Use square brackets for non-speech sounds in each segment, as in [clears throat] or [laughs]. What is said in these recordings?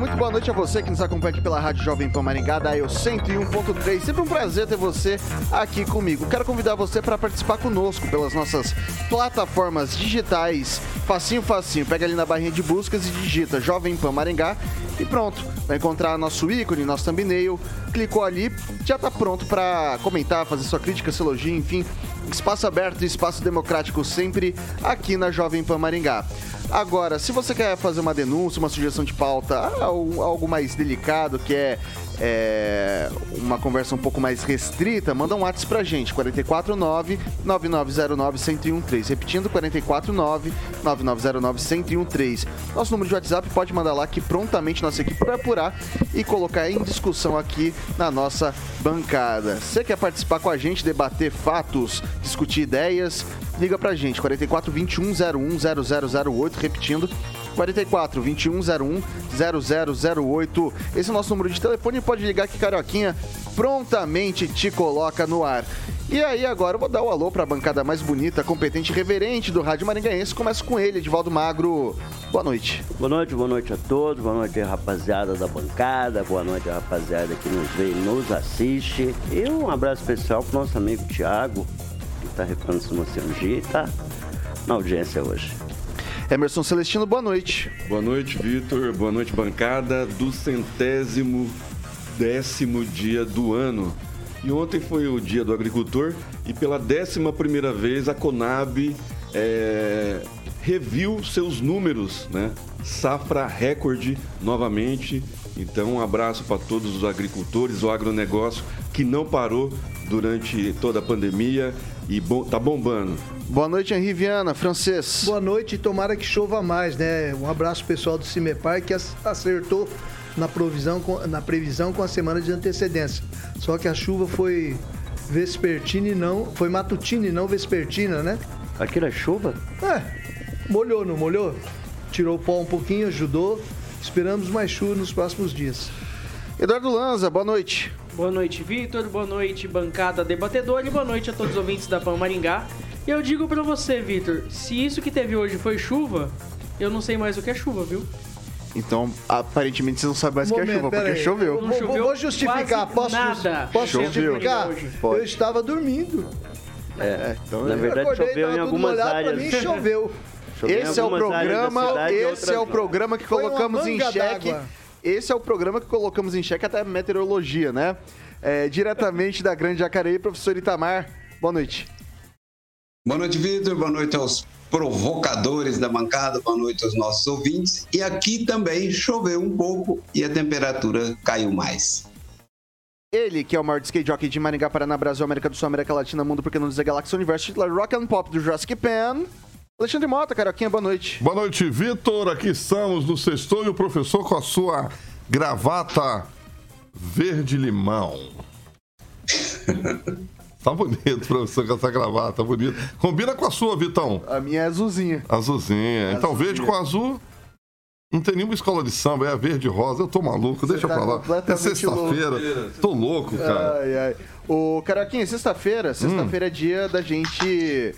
muito boa noite a você que nos acompanha aqui pela Rádio Jovem Pan Maringá, da eu 101.3. Sempre um prazer ter você aqui comigo. Quero convidar você para participar conosco pelas nossas plataformas digitais. Facinho, facinho. Pega ali na barrinha de buscas e digita Jovem Pan Maringá e pronto. Vai encontrar nosso ícone, nosso thumbnail. Clicou ali, já está pronto para comentar, fazer sua crítica, seu elogio, enfim. Espaço aberto e espaço democrático sempre aqui na Jovem Pan Maringá. Agora, se você quer fazer uma denúncia, uma sugestão de pauta, algo mais delicado, que é é, uma conversa um pouco mais restrita, manda um WhatsApp pra gente, 449-9909-1013. Repetindo, 449-9909-1013. Nosso número de WhatsApp pode mandar lá que prontamente nossa equipe vai apurar e colocar em discussão aqui na nossa bancada. Você quer participar com a gente, debater fatos, discutir ideias? Liga pra gente, 44 21 01 0008, repetindo, 44 2101 0008. Esse é o nosso número de telefone. Pode ligar que Carioquinha prontamente te coloca no ar. E aí, agora eu vou dar o alô para a bancada mais bonita, competente e reverente do Rádio Maringaense. Começa com ele, Edivaldo Magro. Boa noite. Boa noite, boa noite a todos. Boa noite, rapaziada da bancada. Boa noite, rapaziada que nos vê e nos assiste. E um abraço especial pro nosso amigo Tiago, que está recuperando uma cirurgia e tá na audiência hoje. Emerson Celestino, boa noite. Boa noite, Vitor. Boa noite, bancada do centésimo décimo dia do ano. E ontem foi o dia do agricultor e pela décima primeira vez a Conab é, reviu seus números, né? Safra recorde novamente. Então, um abraço para todos os agricultores, o agronegócio que não parou durante toda a pandemia e bom, tá bombando. Boa noite, Henri Viana, francês. Boa noite, tomara que chova mais, né? Um abraço pessoal do Cimepar que acertou na, provisão, na previsão com a semana de antecedência. Só que a chuva foi vespertina e não. Foi matutina e não vespertina, né? Aquilo é chuva? É. Molhou, não molhou? Tirou o pó um pouquinho, ajudou. Esperamos mais chuva nos próximos dias. Eduardo Lanza, boa noite. Boa noite, Vitor. Boa noite, bancada debatedora. E boa noite a todos os ouvintes da Pan Maringá. E eu digo para você, Vitor, se isso que teve hoje foi chuva, eu não sei mais o que é chuva, viu? Então, aparentemente você não sabe mais o que é chuva, porque aí. choveu. Não choveu vou justificar, posso, nada. posso justificar? Eu estava dormindo. É, é então, na verdade choveu em algumas áreas. Mim, choveu. esse é o programa, cidade, esse é o programa que colocamos em xeque. Esse é o programa que colocamos em xeque até a meteorologia, né? É, diretamente da Grande Jacareí, professor Itamar. Boa noite. Boa noite, Vitor. Boa noite aos provocadores da bancada. Boa noite aos nossos ouvintes. E aqui também choveu um pouco e a temperatura caiu mais. Ele, que é o maior skate jockey de Maringá, Paraná, Brasil, América do Sul, América Latina, Mundo, porque não dizer Galáxia Universo, titular Rock and Pop do Jurassic Pan. Alexandre Mota, Caroquinha, boa noite. Boa noite, Vitor. Aqui estamos no sexto e o professor com a sua gravata verde-limão. [laughs] Tá bonito, professor, com essa gravata, tá bonito. Combina com a sua, Vitão. A minha é azulzinha. Azulzinha. Então, azulzinha. verde com azul. Não tem nenhuma escola de samba, é a verde rosa. Eu tô maluco, Você deixa tá pra lá. É sexta-feira. Tô louco, cara. Ai, ai. Ô, Caraquinha, sexta-feira, sexta-feira hum. é dia da gente.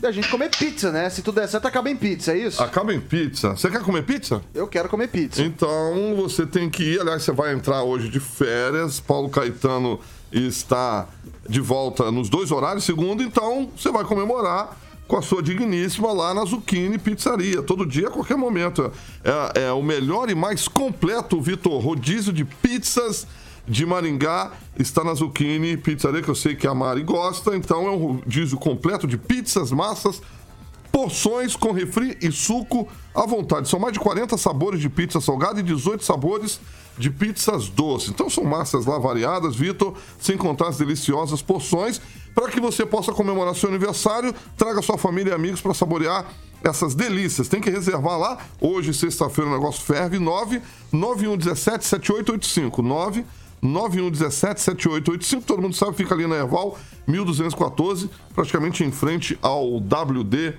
Da gente comer pizza, né? Se tudo der certo, acaba em pizza, é isso? Acaba em pizza. Você quer comer pizza? Eu quero comer pizza. Então você tem que ir. Aliás, você vai entrar hoje de férias. Paulo Caetano está de volta nos dois horários, segundo, então você vai comemorar com a sua digníssima lá na Zucchini Pizzaria. Todo dia, a qualquer momento. É, é o melhor e mais completo, Vitor, rodízio de pizzas de Maringá está na Zucchini Pizzaria, que eu sei que a Mari gosta. Então é um rodízio completo de pizzas, massas Porções com refri e suco à vontade. São mais de 40 sabores de pizza salgada e 18 sabores de pizzas doces. Então são massas lá variadas, Vitor, sem contar as deliciosas porções. Para que você possa comemorar seu aniversário, traga sua família e amigos para saborear essas delícias. Tem que reservar lá. Hoje, sexta-feira, o negócio ferve. 9 9117 7885. 9 9117 7885. Todo mundo sabe, fica ali na Erval 1214, praticamente em frente ao WD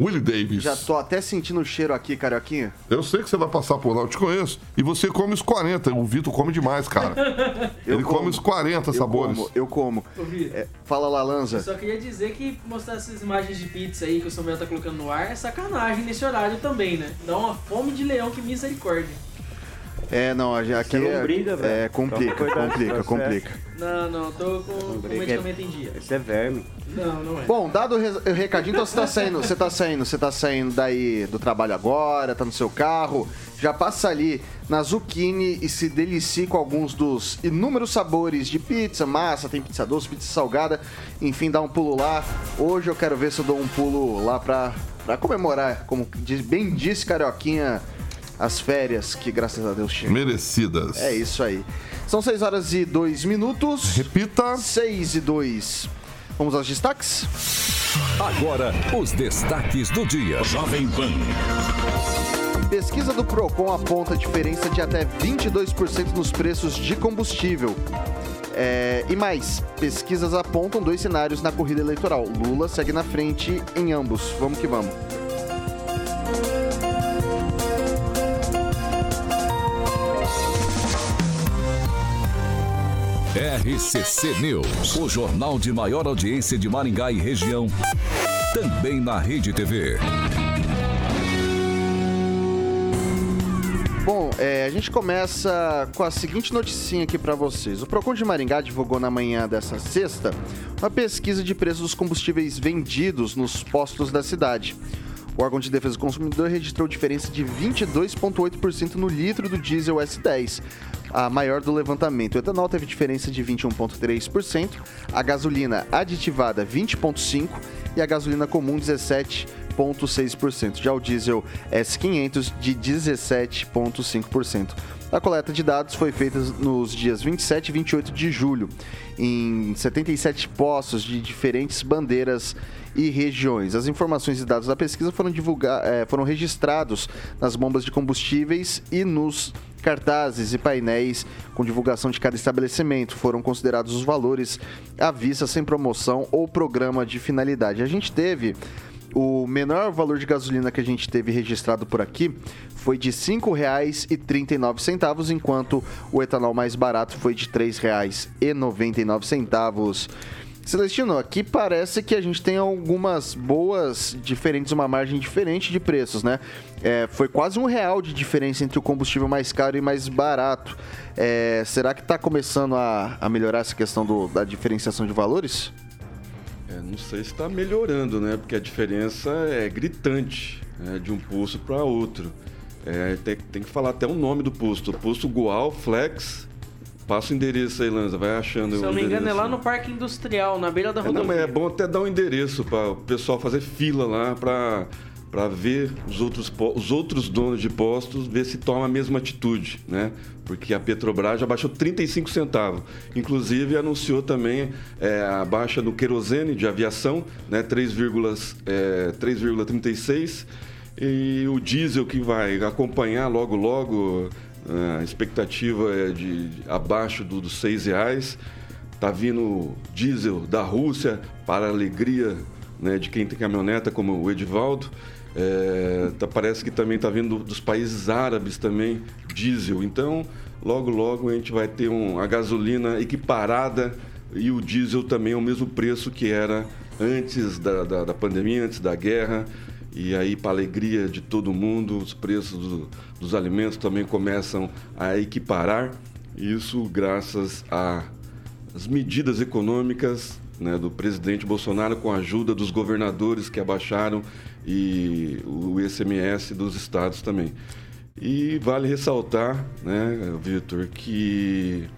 Willie Davis. Já tô até sentindo o cheiro aqui, Carioquinha. Eu sei que você vai passar por lá, eu te conheço. E você come os 40. O Vitor come demais, cara. [laughs] Ele como. come os 40 Eu sabores. como, eu como. É, fala lá, Eu Lanza. só queria dizer que mostrar essas imagens de pizza aí que o Samuel tá colocando no ar é sacanagem nesse horário também, né? Dá uma fome de leão que misericórdia. É, não, aqui é, briga, velho. é complica, cuidado complica, complica. Não, não, tô com, com medicamento em dia. Esse é verme. Não, não é. Bom, dado o re- o recadinho, então você tá saindo, você tá saindo, você tá saindo daí do trabalho agora, tá no seu carro, já passa ali na Zucchini e se delicie com alguns dos inúmeros sabores de pizza, massa, tem pizza doce, pizza salgada, enfim, dá um pulo lá. Hoje eu quero ver se eu dou um pulo lá pra, pra comemorar, como diz- bem disse Carioquinha, as férias que graças a Deus chegam. Merecidas. É isso aí. São 6 horas e 2 minutos. Repita. 6 e 2. Vamos aos destaques? Agora, os destaques do dia. Jovem Pan. Pesquisa do Procon aponta diferença de até 22% nos preços de combustível. É, e mais, pesquisas apontam dois cenários na corrida eleitoral. Lula segue na frente em ambos. Vamos que vamos. RCC News, o jornal de maior audiência de Maringá e região. Também na Rede TV. Bom, é, a gente começa com a seguinte noticinha aqui para vocês. O Procon de Maringá divulgou na manhã dessa sexta uma pesquisa de preços dos combustíveis vendidos nos postos da cidade. O órgão de defesa do consumidor registrou diferença de 22,8% no litro do diesel S10, a maior do levantamento. O etanol teve diferença de 21,3%, a gasolina aditivada 20,5% e a gasolina comum 17,6%. Já o diesel S500 de 17,5%. A coleta de dados foi feita nos dias 27 e 28 de julho, em 77 postos de diferentes bandeiras e regiões. As informações e dados da pesquisa foram, divulga- eh, foram registrados nas bombas de combustíveis e nos cartazes e painéis com divulgação de cada estabelecimento. Foram considerados os valores à vista sem promoção ou programa de finalidade. A gente teve o menor valor de gasolina que a gente teve registrado por aqui foi de R$ 5,39, enquanto o etanol mais barato foi de R$ 3,99. Celestino, aqui parece que a gente tem algumas boas diferentes, uma margem diferente de preços, né? É, foi quase um real de diferença entre o combustível mais caro e mais barato. É, será que está começando a, a melhorar essa questão do- da diferenciação de valores? É, não sei se está melhorando, né? Porque a diferença é gritante né, de um posto para outro. É, tem, tem que falar até o nome do posto. Posto Gual Flex. Passa o endereço aí, Lanza. Vai achando Se eu não me engano, é lá no Parque Industrial, na beira da É, não, rodovia. mas é bom até dar um endereço para o pessoal fazer fila lá para para ver os outros, os outros donos de postos, ver se toma a mesma atitude, né? Porque a Petrobras já baixou 35 centavos. Inclusive anunciou também é, a baixa no querosene de aviação, né? 3,36 é, 3,36 e o diesel que vai acompanhar logo logo a expectativa é de, de abaixo do, dos seis reais. Tá vindo diesel da Rússia para alegria né, de quem tem caminhoneta, como o Edivaldo. É, tá- parece que também está vindo dos países árabes também diesel. Então, logo logo a gente vai ter um, a gasolina equiparada e o diesel também ao mesmo preço que era antes da, da, da pandemia, antes da guerra. E aí, para alegria de todo mundo, os preços do- dos alimentos também começam a equiparar. Isso graças às medidas econômicas né, do presidente Bolsonaro, com a ajuda dos governadores que abaixaram e o ICMS dos estados também. E vale ressaltar, né, Vitor, que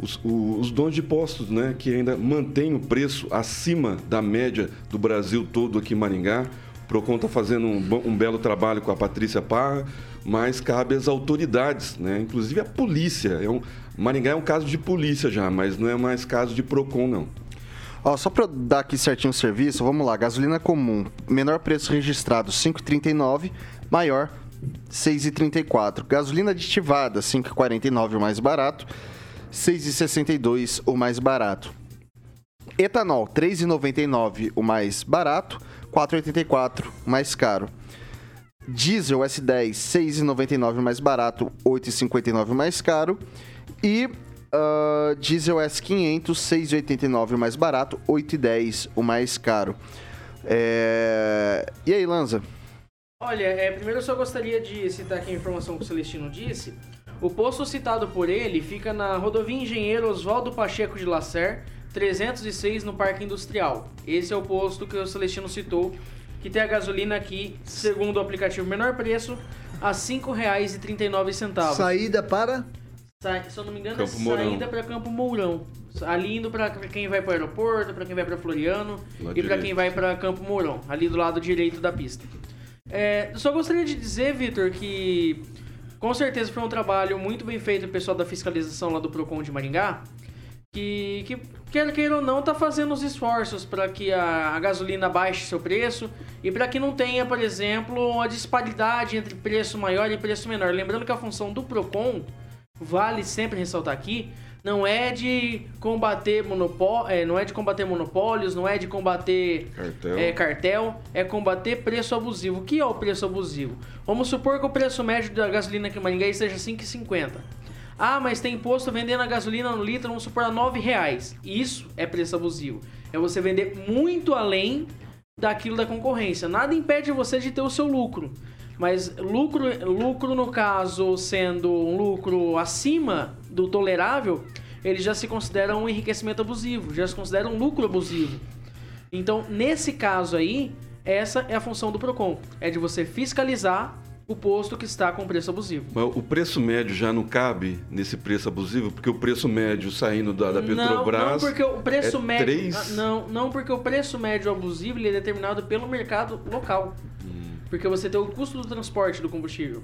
os, os donos de postos, né, que ainda mantêm o preço acima da média do Brasil todo aqui em Maringá. O PROCON está fazendo um, um belo trabalho com a Patrícia Parra, mas cabe às autoridades, né? inclusive a polícia. É um, Maringá é um caso de polícia já, mas não é mais caso de PROCON, não. Ó, só pra dar aqui certinho o serviço, vamos lá. Gasolina comum, menor preço registrado, 5,39. Maior, 6,34. Gasolina aditivada, 5,49 o mais barato. 6,62 o mais barato. Etanol, 3,99 o mais barato. 4,84 o mais caro. Diesel S10, 6,99 o mais barato, 8,59 o mais caro. E ah, Diesel S500, 6,89 o mais barato, 8,10 o mais caro. É, E aí, Lanza? Olha, é, primeiro eu só gostaria de citar aqui a informação que o Celestino disse. O posto citado por ele fica na rodovia Engenheiro Oswaldo Pacheco de Lacer, 306, no Parque Industrial. Esse é o posto que o Celestino citou, que tem a gasolina aqui, segundo o aplicativo menor preço, a R$ 5,39. Saída para. Se eu não me engano, Campo é Mourão. saída para Campo Mourão. Ali indo para quem vai para o aeroporto, para quem vai para Floriano Lá e para quem vai para Campo Mourão, ali do lado direito da pista. É, só gostaria de dizer, Vitor, que com certeza foi um trabalho muito bem feito do pessoal da fiscalização lá do Procon de Maringá, que, que quer queira ou não, tá fazendo os esforços para que a, a gasolina baixe seu preço e para que não tenha, por exemplo, uma disparidade entre preço maior e preço menor. Lembrando que a função do Procon, vale sempre ressaltar aqui, não é de combater monopó é, não é de combater monopólios, não é de combater Cartel. é, cartel, é combater preço abusivo. O que é o preço abusivo? Vamos supor que o preço médio da gasolina aqui em Maringá seja R$ 5,50. Ah, mas tem imposto vendendo a gasolina no litro, vamos supor, a 9 reais. Isso é preço abusivo. É você vender muito além daquilo da concorrência. Nada impede você de ter o seu lucro. Mas lucro, lucro no caso, sendo um lucro acima do tolerável, ele já se considera um enriquecimento abusivo, já se considera um lucro abusivo. Então, nesse caso aí, essa é a função do PROCON. É de você fiscalizar o posto que está com preço abusivo. Mas o preço médio já não cabe nesse preço abusivo, porque o preço médio saindo da, da Petrobras. Não, não porque o preço é médio. três- Ah, Não, não porque o preço médio abusivo ele é determinado pelo mercado local. Hum. Porque você tem o custo do transporte do combustível.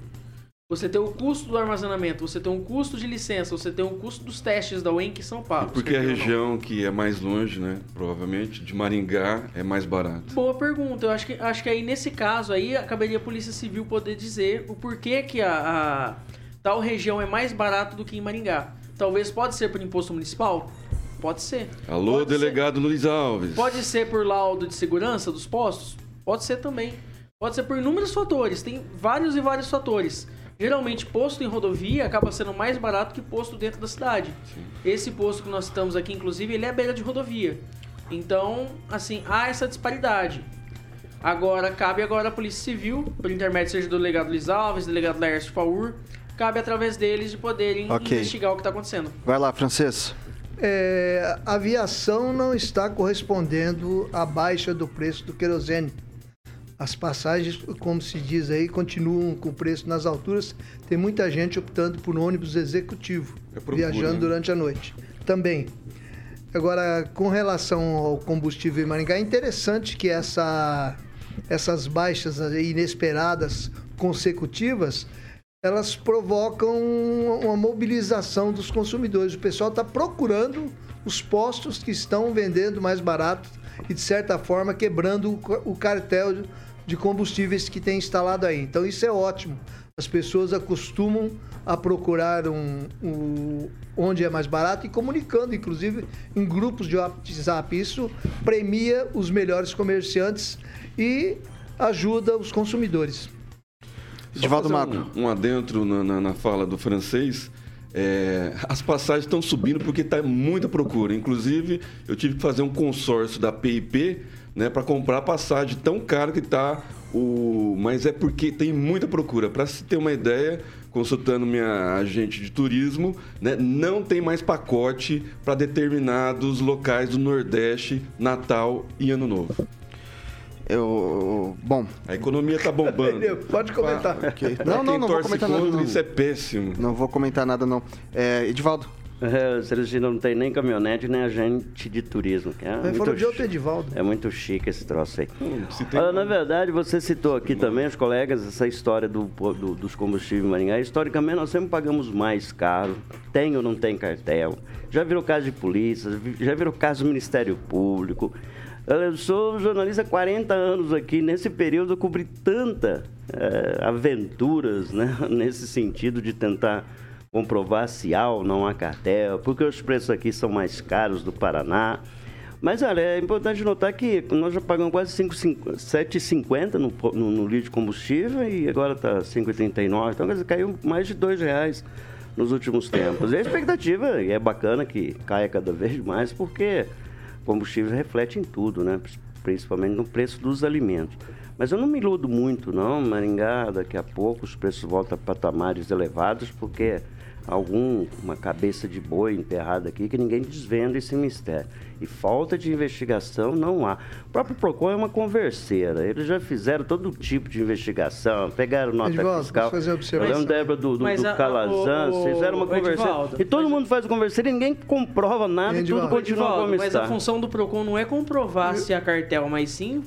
Você tem o custo do armazenamento, você tem um custo de licença, você tem o custo dos testes da UEM que são pagos. Porque a região que é mais longe, né? Provavelmente, de Maringá, é mais barato. Boa pergunta. Eu acho que, acho que aí nesse caso aí caberia a Polícia Civil poder dizer o porquê que a, a tal região é mais barato do que em Maringá. Talvez pode ser por imposto municipal? Pode ser. Alô, Pode ser- delegado Luiz Alves. Pode ser por laudo de segurança dos postos? Pode ser também. Pode ser por inúmeros fatores. Tem vários e vários fatores. Geralmente, posto em rodovia acaba sendo mais barato que posto dentro da cidade. Esse posto que nós estamos aqui, inclusive, ele é à beira de rodovia. Então, assim, há essa disparidade. Agora, cabe agora a Polícia Civil, por intermédio seja do delegado Luiz Alves, delegado Laércio Faur, cabe através deles de poderem Ok. investigar o que está acontecendo. Vai lá, Francês. É, a aviação não está correspondendo à baixa do preço do querosene. As passagens, como se diz aí, continuam com o preço nas alturas. Tem muita gente optando por ônibus executivo, É viajando né? durante a noite. Também. Agora, com relação ao combustível em Maringá, é interessante que essa, essas baixas inesperadas consecutivas elas provocam uma mobilização dos consumidores. O pessoal está procurando os postos que estão vendendo mais barato e, de certa forma, quebrando o cartel de combustíveis que tem instalado aí. Então, isso é ótimo. As pessoas acostumam a procurar um, um- onde é mais barato e comunicando, inclusive, em grupos de WhatsApp. Isso premia os melhores comerciantes e ajuda os consumidores. Fazer Magro. Um, um adentro na, na- na fala do francês. É, as passagens estão subindo porque está muita procura. Inclusive, eu tive que fazer um consórcio da PIP né, para comprar a passagem tão cara que está o. Mas é porque tem muita procura. Para se ter uma ideia, consultando minha agente de turismo, né, não tem mais pacote para determinados locais do Nordeste, Natal e Ano Novo. Eu. Bom, A economia está bombando. [laughs] Pode comentar. ok. Pra Não, não, não vou comentar nada. Não. isso é péssimo. não vou comentar nada, não. É, Edivaldo. É, Celestino não tem nem caminhonete, nem agente de turismo. que É Ele muito falou de outro Edivaldo. É muito chique esse troço aí. tem- Olha, na verdade, você citou aqui também, os colegas, essa história do, do- dos combustíveis em Maringá. Historicamente, nós sempre pagamos mais caro. Tem ou não tem cartel. Já virou caso de polícia, já virou caso do Ministério Público. Eu sou jornalista há 40 anos aqui. Nesse período, eu cobri tanta eh, aventuras, né? [laughs] Nesse sentido de tentar comprovar se há ou não há cartel, porque os preços aqui são mais caros do Paraná. Mas, olha, é importante notar que nós já pagamos quase 5,50 7,50 no, no, no litro de combustível e agora está 5,39. Então, quer dizer, caiu mais de R$ reais nos últimos tempos. E a expectativa, e é bacana que caia cada vez mais, porque combustível reflete em tudo, né? Principalmente no preço dos alimentos. Mas eu não me iludo muito, não. Maringá, daqui a pouco, os preços voltam a patamares elevados, porque alguma cabeça de boi enterrada aqui que ninguém desvenda esse mistério. E falta de investigação não há. O próprio PROCON é uma converseira. Eles já fizeram todo tipo de investigação, pegaram nota Edivaldo, fiscal. fazer uma observação? Eu lembro da época do, do, Mas do a- Calazan, o- o- fizeram uma. Edivaldo, E todo mas- mundo faz conversa e ninguém comprova nada e tudo Edivaldo. continua como Edivaldo, mas está. a função do PROCON não é comprovar se há cartel, mas sim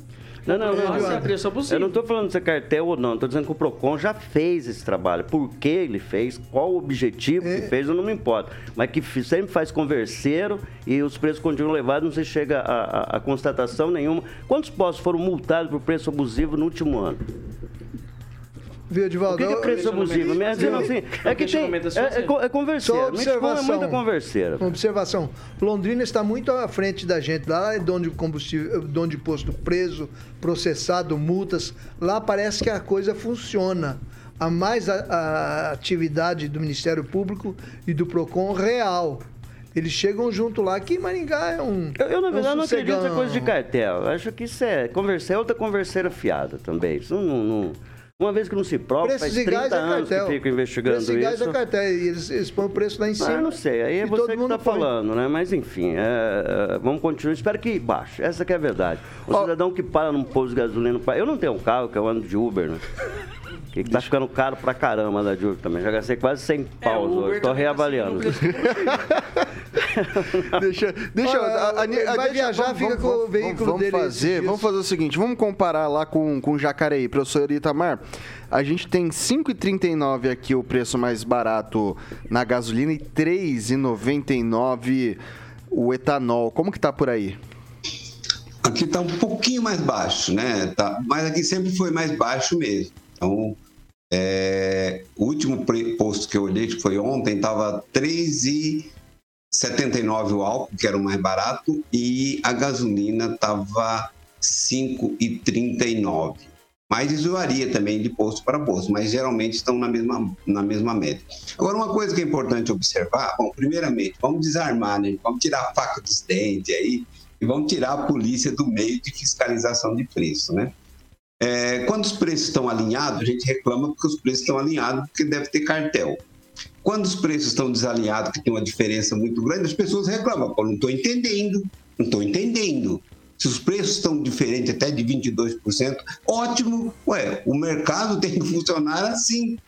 Não, não, não. preço abusivo. Eu não estou falando se é cartel ou não, estou dizendo que o PROCON já fez esse trabalho. Por que ele fez, qual o objetivo É. que fez, eu não me importo. Mas que sempre faz converseiro e os preços continuam elevados, não se chega a, a- a constatação nenhuma. Quantos postos foram multados por preço abusivo no último ano? Viu, O que, que é preço abusivo? Me dizendo assim, é que tem, é é, é, você. co- é é muita converseira. Uma observação. Londrina está muito à frente da gente. Lá é dono de combustível, dono de posto preso, processado, multas. Lá parece que a coisa funciona. Há mais a, a atividade do Ministério Público e do PROCON real. Eles chegam junto lá. Aqui em Maringá é um. Eu, eu, na é um verdade, não acredito sossegão. coisa de cartel. Eu acho que isso é conversa, é outra converseira fiada também. Isso não, não- uma vez que não se prova, Preço faz de 30 gás é anos cartel. que ficam investigando Preço de gás isso. é cartel. E eles, eles põem o preço lá em Ah, cima. eu não sei, aí é você que está falando, né? Mas enfim, é, é, vamos continuar. Espero que baixe. Essa que é a verdade. O cidadão que para num posto de gasolina. Eu não tenho um carro, que eu ando de Uber, né? [laughs] Que tá ficando caro pra caramba da de Uber também. Já gastei quase 100 paus o Uber hoje. Tô tá reavaliando. [laughs] Deixa, deixa, Olha, a- a- vai deixa- viajar, fica com o veículo vamos dele Fazer, vamos fazer o seguinte, vamos comparar lá com, com Jacareí. Professor Itamar, a gente tem 5,39 aqui o preço mais barato na gasolina e 3,99 o etanol. Como que tá por aí? Aqui está um pouquinho mais baixo, né? Tá, mas aqui sempre foi mais baixo mesmo. Então, é, o último posto que eu olhei, que foi ontem, estava 3,79 o álcool, que era o mais barato, e a gasolina estava 5,39. Mas isso varia também de posto para posto, mas geralmente estão na mesma, na mesma média. Agora, uma coisa que é importante observar, bom, primeiramente, vamos desarmar, né? Vamos tirar a faca dos dentes aí, e vamos tirar a polícia do meio de fiscalização de preço, né? É, quando os preços estão alinhados, a gente reclama porque os preços estão alinhados, porque deve ter cartel. Quando os preços estão desalinhados, que tem uma diferença muito grande, as pessoas reclamam. Pô, não estou entendendo, não estou entendendo. Se os preços estão diferentes até de 22%, ótimo. Ué, o mercado [laughs] tem que funcionar assim.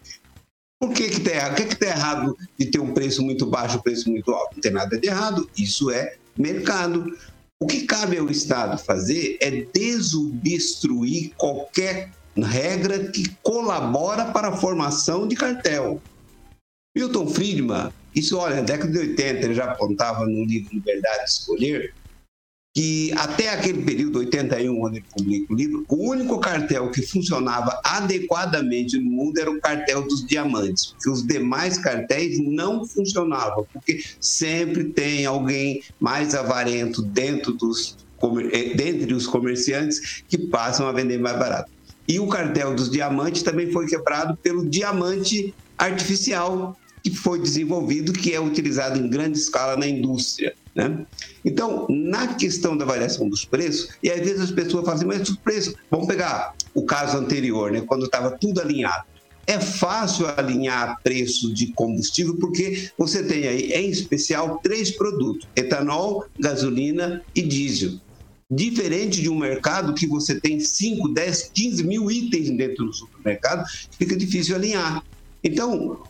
Por que que tá errado? O que que tá errado de ter um preço muito baixo, um preço muito alto? Não tem nada de errado. Isso é mercado. O que cabe ao Estado fazer é desobstruir qualquer regra que colabora para a formação de cartel. Milton Friedman, isso, olha, na década de 80, ele já apontava no livro Liberdade de Escolher, que até aquele período, 81, onde ele publica o livro, o único cartel que funcionava adequadamente no mundo era o cartel dos diamantes, porque os demais cartéis não funcionavam, porque sempre tem alguém mais avarento dentro dos, eh, dentre os comerciantes que passam a vender mais barato. E o cartel dos diamantes também foi quebrado pelo diamante artificial que foi desenvolvido, que é utilizado em grande escala na indústria. Né? Então, na questão da variação dos preços, e às vezes as pessoas falam assim, mas os preços, vamos pegar o caso anterior, né, quando estava tudo alinhado. É fácil alinhar preço de combustível porque você tem aí, em especial, três produtos: etanol, gasolina e diesel. Diferente de um mercado que você tem 5, 10, 15 mil itens dentro do supermercado, fica difícil alinhar. Então,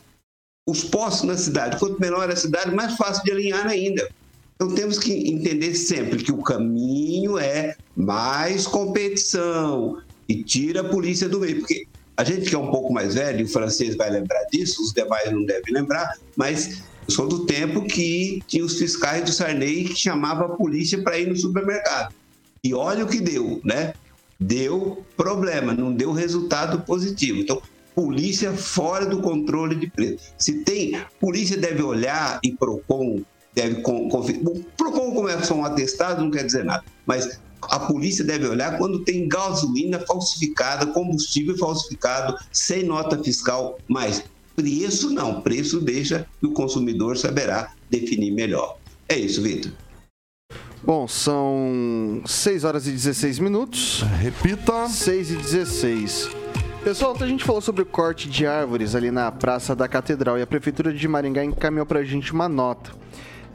os postos na cidade. Quanto menor a cidade, mais fácil de alinhar ainda. Então temos que entender sempre que o caminho é mais competição e tira a polícia do meio, porque a gente que é um pouco mais velho, o francês vai lembrar disso, os demais não devem lembrar, mas eu sou do tempo que tinha os fiscais do Sarney que chamava a polícia para ir no supermercado. E olha o que deu, né? Deu problema, não deu resultado positivo. Então, polícia fora do controle de preço. Se tem, polícia deve olhar e Procon deve conferir. O Procon começa um atestado, não quer dizer nada, mas a polícia deve olhar quando tem gasolina falsificada, combustível falsificado, sem nota fiscal, mas preço não, preço deixa que o consumidor saberá definir melhor. É isso, Vitor. Bom, são 6 horas e 16 minutos. Repita. 6 e 16. Pessoal, ontem a gente falou sobre o corte de árvores ali na Praça da Catedral e a Prefeitura de Maringá encaminhou para a gente uma nota.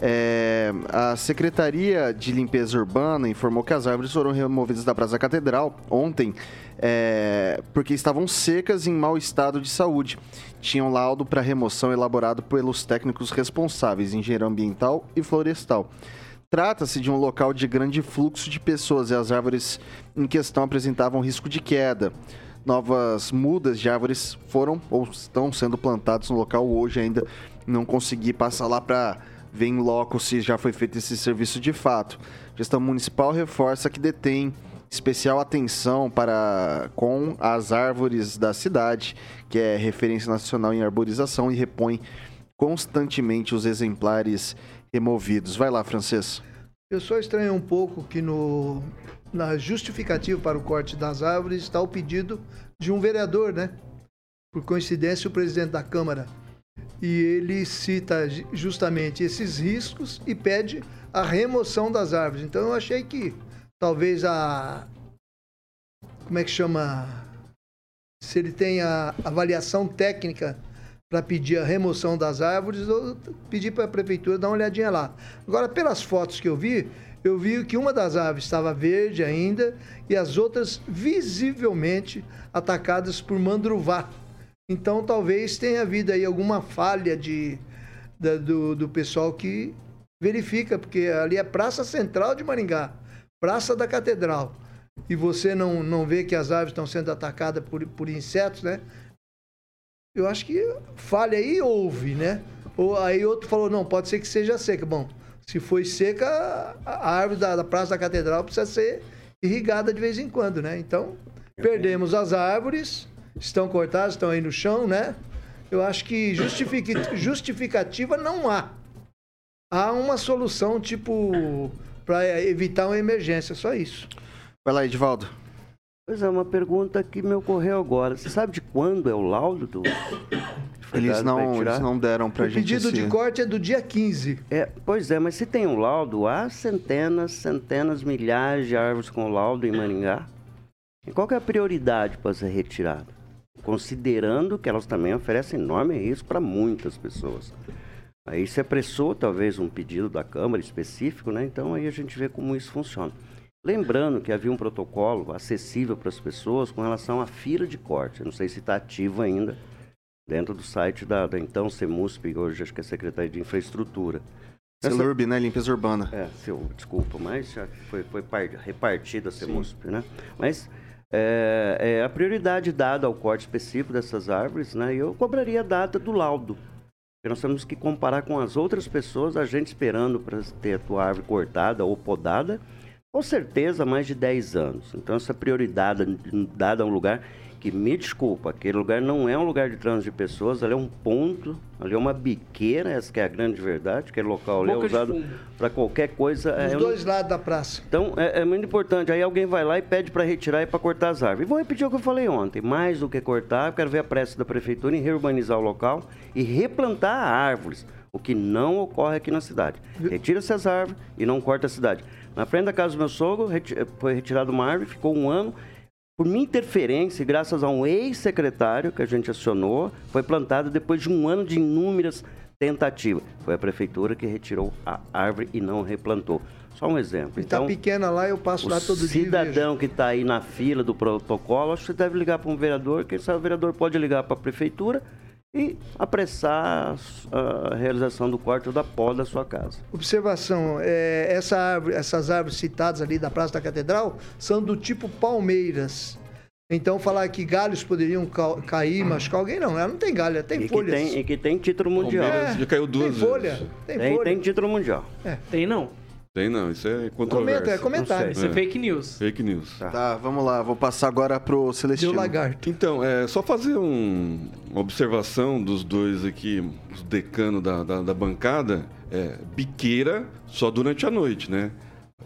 É, a Secretaria de Limpeza Urbana informou que as árvores foram removidas da Praça da Catedral ontem é, porque estavam secas e em mau estado de saúde. Tinham laudo para remoção elaborado pelos técnicos responsáveis, engenheiro ambiental e florestal. Trata-se de um local de grande fluxo de pessoas e as árvores em questão apresentavam risco de queda. Novas mudas de árvores foram ou estão sendo plantadas no local hoje ainda. Não consegui passar lá para ver em loco se já foi feito esse serviço de fato. A gestão municipal reforça que detém especial atenção para com as árvores da cidade, que é referência nacional em arborização e repõe constantemente os exemplares removidos. Vai lá, francês. Eu só estranho um pouco que no na justificativa para o corte das árvores está o pedido de um vereador, né? Por coincidência, o presidente da Câmara e ele cita justamente esses riscos e pede a remoção das árvores. Então eu achei que talvez a como é que chama se ele tem a avaliação técnica para pedir a remoção das árvores ou pedir para a prefeitura dar uma olhadinha lá. Agora pelas fotos que eu vi, eu vi que uma das árvores estava verde ainda e as outras visivelmente atacadas por mandruvá. Então talvez tenha havido aí alguma falha de, da, do, do pessoal que verifica, porque ali é Praça Central de Maringá, Praça da Catedral. E você não, não vê que as árvores estão sendo atacadas por, por insetos, né? Eu acho que falha aí houve, né? Ou aí outro falou, não, pode ser que seja seca. Bom, se foi seca, a árvore da, da Praça da Catedral precisa ser irrigada de vez em quando, né? Então, perdemos as árvores, estão cortadas, estão aí no chão, né? Eu acho que justificativa não há. Há uma solução, tipo, para evitar uma emergência, só isso. Vai lá, Edivaldo. Pois é, uma pergunta que me ocorreu agora. Você sabe de quando é o laudo do. Eles não, eles não deram pra o gente. O pedido esse... de corte é do dia 15. É, pois é, mas se tem um laudo, há centenas, centenas, milhares de árvores com laudo em Maringá. E qual é a prioridade para ser retirada? Considerando que elas também oferecem enorme risco para muitas pessoas. Aí se apressou talvez um pedido da Câmara específico, né? Então aí a gente vê como isso funciona. Lembrando que havia um protocolo acessível para as pessoas com relação à fila de corte. não sei se está ativo ainda dentro do site da, da então CEMUSP, hoje acho que é Secretaria de Infraestrutura. CELURB, né? Limpeza Urbana. É, seu, desculpa, mas já foi, foi repartida a CEMUSP, né? Mas é, é, a prioridade dada ao corte específico dessas árvores, né? Eu cobraria a data do laudo. Porque nós temos que comparar com as outras pessoas, a gente esperando para ter a tua árvore cortada ou podada, com certeza mais de 10 anos. Então essa prioridade dada a um lugar que me desculpa, aquele lugar não é um lugar de trânsito de pessoas, ali é um ponto, ali é uma biqueira, essa é a grande verdade, aquele local ali é usado para qualquer coisa. Os é, dois lados da praça. Então é, é, muito importante. Aí alguém vai lá e pede para retirar e para cortar as árvores. E vou repetir o que eu falei ontem: mais do que cortar, eu quero ver a pressa da prefeitura em reurbanizar o local e replantar árvores, o que não ocorre aqui na cidade. Retira-se as árvores e não corta a cidade. Na frente da casa do meu sogro, foi retirada uma árvore, ficou um ano por minha interferência, graças a um ex-secretário que a gente acionou, foi plantado depois de um ano de inúmeras tentativas. Foi a prefeitura que retirou a árvore e não replantou. Só um exemplo. Está então, pequena lá, eu passo lá todo dia. O cidadão que está aí na fila do protocolo, acho que você deve ligar para um vereador, quem sabe o vereador pode ligar para a prefeitura e apressar a realização do corte ou da poda da sua casa. Observação, é, essa árvore, essas árvores citadas ali da Praça da Catedral são do tipo palmeiras. Então falar que galhos poderiam ca- cair, machucar alguém, não. Ela não tem galho, ela tem E que folhas. tem, e que tem título mundial. Palmeiras já caiu duas tem folha, vezes. tem, Tem, folha. tem título mundial. Tem não. Tem não, isso é Comenta, controverso. é comentário. Isso é, É. fake news. Fake news. Tá, vamos lá. Vou passar agora pro Deu Celestino. lagarto. Então, é só fazer um- uma observação dos dois aqui, os decanos da, da, da bancada. É, biqueira só durante a noite, né?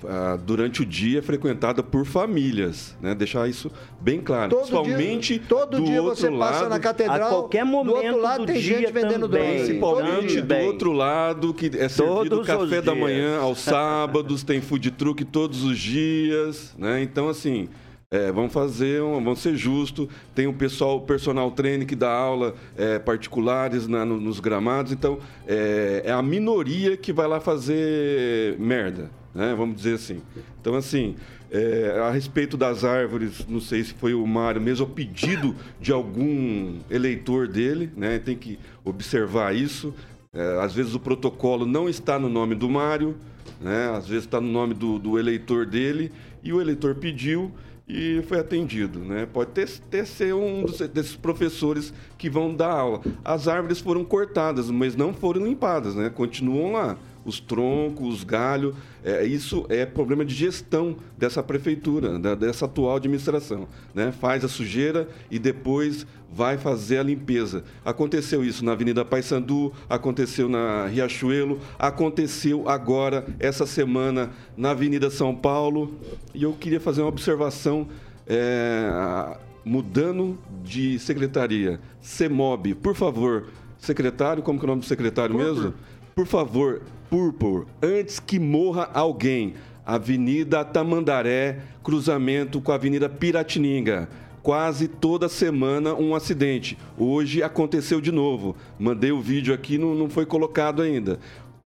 Ah, durante o dia é frequentada por famílias, né? Deixar isso bem claro. Todo Principalmente dia, todo do dia outro você passa lado, na catedral. a qualquer do outro momento lado do tem gente vendendo também. Principalmente do outro lado, que é servido Todos café da manhã aos [laughs] sábados, tem food truck todos os dias, né? Então, assim, é, vamos fazer, um, vamos ser justos. Tem o pessoal, o personal trainer que dá aula é, particulares na- no- nos gramados. Então, é, é a minoria que vai lá fazer merda, né? Vamos dizer assim. Então, assim, é, a respeito das árvores, não sei se foi o Mário mesmo, o pedido de algum eleitor dele, né? Tem que observar isso. É, às vezes o protocolo não está no nome do Mário, né? às vezes está no nome do, do eleitor dele, e o eleitor pediu e foi atendido. Né? Pode ter, ter ser um dos- desses professores que vão dar aula. As árvores foram cortadas, mas não foram limpadas, né? continuam lá. Os troncos, os galhos, é, isso é problema de gestão dessa prefeitura, da- dessa atual administração. Né? Faz a sujeira e depois vai fazer a limpeza. Aconteceu isso na Avenida Paissandu, aconteceu na Riachuelo, aconteceu agora, essa semana, na Avenida São Paulo. E eu queria fazer uma observação, é, mudando de secretaria. CEMOB, por favor, secretário, como que é o nome do secretário mesmo? Por favor, Purpur, antes que morra alguém, Avenida Tamandaré, cruzamento com a Avenida Piratininga. Quase toda semana um acidente. Hoje aconteceu de novo. Mandei o vídeo aqui, não, não foi colocado ainda.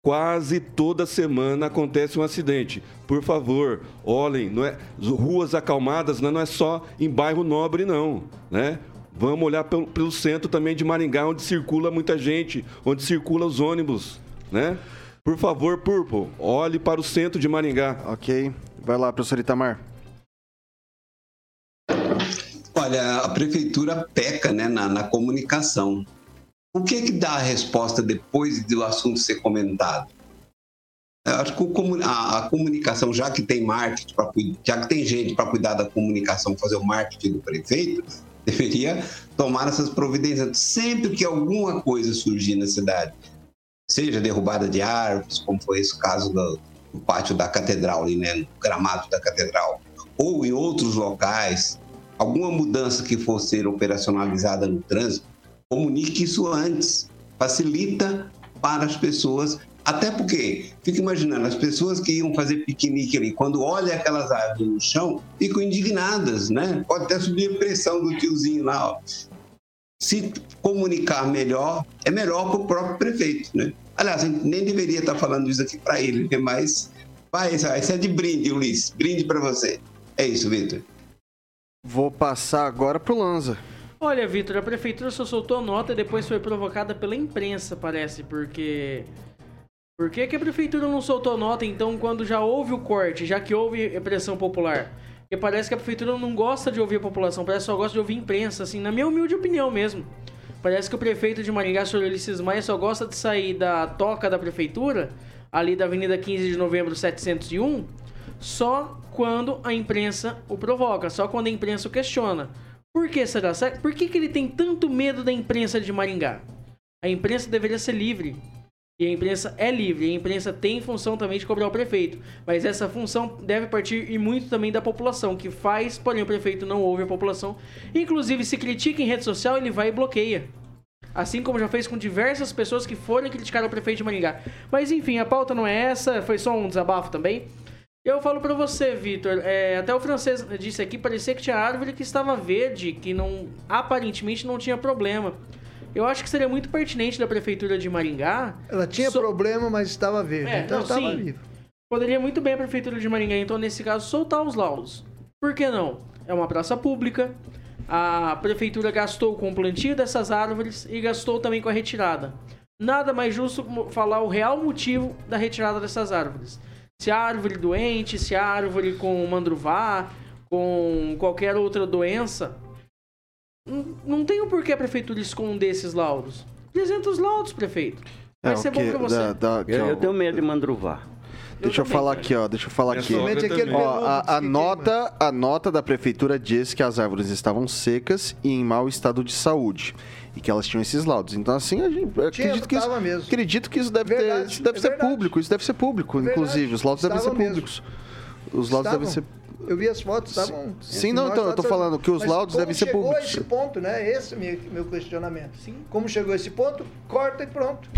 Quase toda semana acontece um acidente. Por favor, olhem, não é, ruas acalmadas né, não é só em bairro nobre, não. Né? Vamos olhar pelo, pelo centro também de Maringá, onde circula muita gente, onde circula os ônibus. Né? Por favor, Purple, olhe para o centro de Maringá. Ok. Vai lá, professor Itamar. Olha, a prefeitura peca né, na, na comunicação. O que que dá a resposta depois do assunto ser comentado? Eu acho que a, a comunicação, já que tem marketing, pra, já que tem gente para cuidar da comunicação, fazer o marketing do prefeito, [laughs] deveria tomar essas providências sempre que alguma coisa surgir na cidade. Seja derrubada de árvores, como foi esse caso do, do pátio da catedral, ali, né, no gramado da catedral, ou em outros locais, alguma mudança que for ser operacionalizada no trânsito, comunique isso antes. Facilita para as pessoas. Até porque, fica imaginando, as pessoas que iam fazer piquenique ali, quando olham aquelas árvores no chão, ficam indignadas, né? Pode até subir a pressão do tiozinho lá, ó. Se comunicar melhor, é melhor para o próprio prefeito, né? Aliás, a gente nem deveria estar falando isso aqui para ele, né? mas vai, isso é de brinde, Ulisses. Brinde para você. É isso, Vitor. Vou passar agora pro Lanza. Olha, Vitor, a prefeitura só soltou nota e depois foi provocada pela imprensa, parece, porque. Por que, que a prefeitura não soltou nota, então, quando já houve o corte, já que houve pressão popular? Porque parece que a prefeitura não gosta de ouvir a população, parece que só gosta de ouvir imprensa, assim, na minha humilde opinião mesmo. Parece que o prefeito de Maringá, Sr. Ulisses Maia, só gosta de sair da toca da prefeitura, ali da Avenida 15 de Novembro 701, só quando a imprensa o provoca, só quando a imprensa o questiona. Por que? Será- Por que, que ele tem tanto medo da imprensa de Maringá? A imprensa deveria ser livre. E a imprensa é livre. A imprensa tem função também de cobrar o prefeito. Mas essa função deve partir e muito também da população, que faz, porém o prefeito não ouve a população. Inclusive, se critica em rede social, ele vai e bloqueia. Assim como já fez com diversas pessoas que foram criticar o prefeito de Maringá. Mas enfim, a pauta não é essa, foi só um desabafo também. Eu falo pra você, Vitor, é, até o francês disse aqui, parecia que tinha árvore que estava verde, que não aparentemente não tinha problema. Eu acho que seria muito pertinente da prefeitura de Maringá. Ela tinha so- problema, mas estava verde. É, então não, estava sim. viva. Poderia muito bem a prefeitura de Maringá, então, nesse caso, soltar os laudos. Por que não? É uma praça pública, A prefeitura gastou com o plantio dessas árvores e gastou também com a retirada. Nada mais justo falar o real motivo da retirada dessas árvores. Se a árvore doente, se a árvore com mandruvá, com qualquer outra doença, não- tem o porquê a prefeitura esconder esses laudos. Apresenta os laudos, prefeito. Vai É, ser bom pra você. da- da- aqui, Eu, eu tenho medo de mandruvar. Deixa eu também, falar aqui, ó. Deixa eu falar aqui. Ó, a, a nota, a nota da prefeitura diz que as árvores estavam secas e em mau estado de saúde. E que elas tinham esses laudos. Então, assim, a gente, eu Tinha, acredito, que isso, mesmo. acredito que isso deve, ter, Verdade, isso deve é ser verdade. público. Isso deve ser público, É inclusive. Os laudos devem ser Estava mesmo. públicos. Os laudos devem ser. Eu vi as fotos, estavam. Sim, não, então, eu tô falando que os Mas laudos como devem ser chegou a públicos. esse ponto, né? Esse é o meu, meu questionamento. Como chegou a esse ponto, corta e pronto.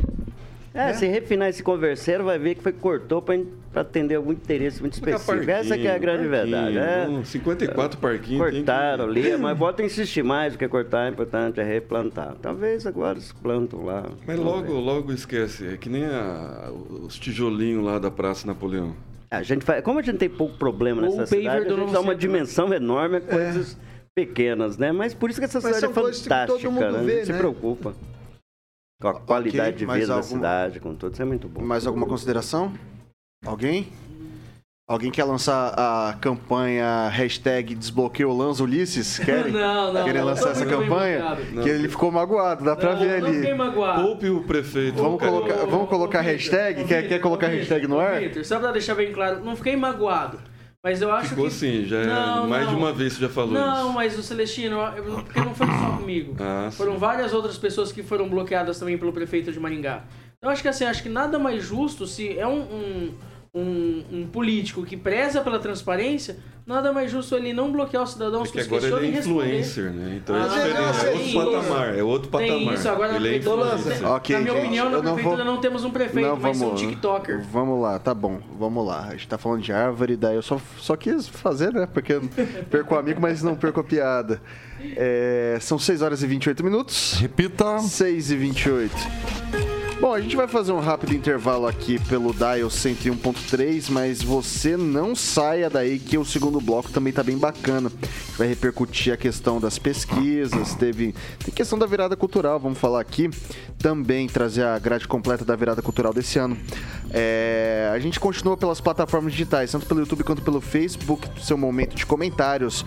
É, Né? se refinar esse converseiro, vai ver que foi cortou para atender algum interesse muito específico. Essa que é a grande verdade. É, Hum, 54 parquinhos. tem que- cortaram ali, mas [clears throat] volta a insistir mais do que cortar, é importante é replantar. Talvez agora eles plantam lá. Mas logo, logo esquece. É que nem a- os tijolinhos lá da Praça Napoleão. A gente faz, como a gente tem pouco problema Ou nessa o paver cidade, a gente dá uma centro, dimensão enorme a coisas pequenas, né? Mas por isso que essa Mas cidade é fantástica, né? A vê, gente se né? preocupa. Com a qualidade de mas vida da cidade, com tudo, isso é muito bom. Mais alguma consideração? Alguém? Alguém quer lançar a campanha hashtag desbloqueio Lanza Ulisses? [laughs] Querem? Não, não, Querem não, lançar essa campanha? Que ele ficou magoado, dá pra Não, ver não fiquei ali. magoado. Poupe o prefeito. Vamos cara. colocar, Ô, vamos colocar ô, hashtag? ô, Quer, Vitor, quer colocar ô, Vitor, hashtag no ô, ar? Vitor, só pra deixar bem claro, não fiquei magoado. Mas eu acho Ficou que. sim, já é- Não, mais não. de uma vez você já falou Não, isso. mas o Celestino, eu- porque não foi só [coughs] comigo. Ah, sim. Foram várias outras pessoas que foram bloqueadas também pelo prefeito de Maringá. Eu acho que assim, acho que nada mais justo se é um, um, um- um político que preza pela transparência, nada mais justo ele não bloquear os cidadãos É que agora ele questionem é influencer, né? Então Ah, é ele é É outro patamar. É outro patamar. Tem isso, agora ele é influencer. Ok, na minha gente, opinião, eu na não prefeitura vou- não temos um prefeito, Não, vai ser um vamos, TikToker. vamos lá, tá bom, vamos lá. A gente tá falando de árvore, daí eu só, só quis fazer, né? Porque eu perco o amigo, mas não perco a piada. É, são 6 horas e 28 minutos. Repita. 6 e 28. Bom, a gente vai fazer um rápido intervalo aqui pelo Dial 101.3, mas você não saia daí que o segundo bloco também tá bem bacana. Vai repercutir a questão das pesquisas, teve tem questão da virada cultural, vamos falar aqui. Também trazer a grade completa da virada cultural desse ano. É, a gente continua pelas plataformas digitais, tanto pelo YouTube quanto pelo Facebook, seu momento de comentários.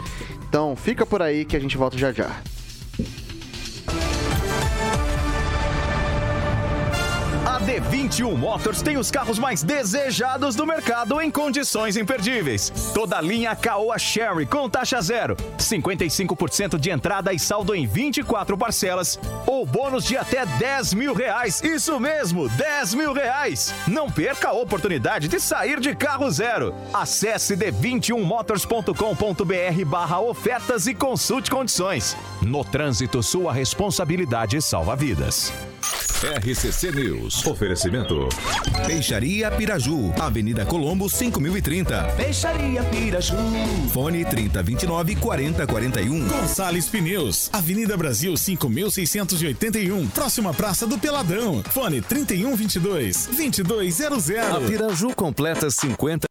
Então, fica por aí que a gente volta já já. D21 Motors tem os carros mais desejados do mercado em condições imperdíveis. Toda a linha Caoa Sherry com taxa zero, 55% de entrada e saldo em 24 parcelas ou bônus de até 10 mil reais. Isso mesmo, 10 mil reais. Não perca a oportunidade de sair de carro zero. Acesse d21motors.com.br barra ofertas e consulte condições. No trânsito, sua responsabilidade salva vidas. RCC News. Oferecimento. Peixaria Piraju, Avenida Colombo 5030. Peixaria Piraju. Fone 3029 4041. Gonçalves Pneus, Avenida Brasil 5681, próxima Praça do Peladão. Fone 3122 2200. A Piraju completa 50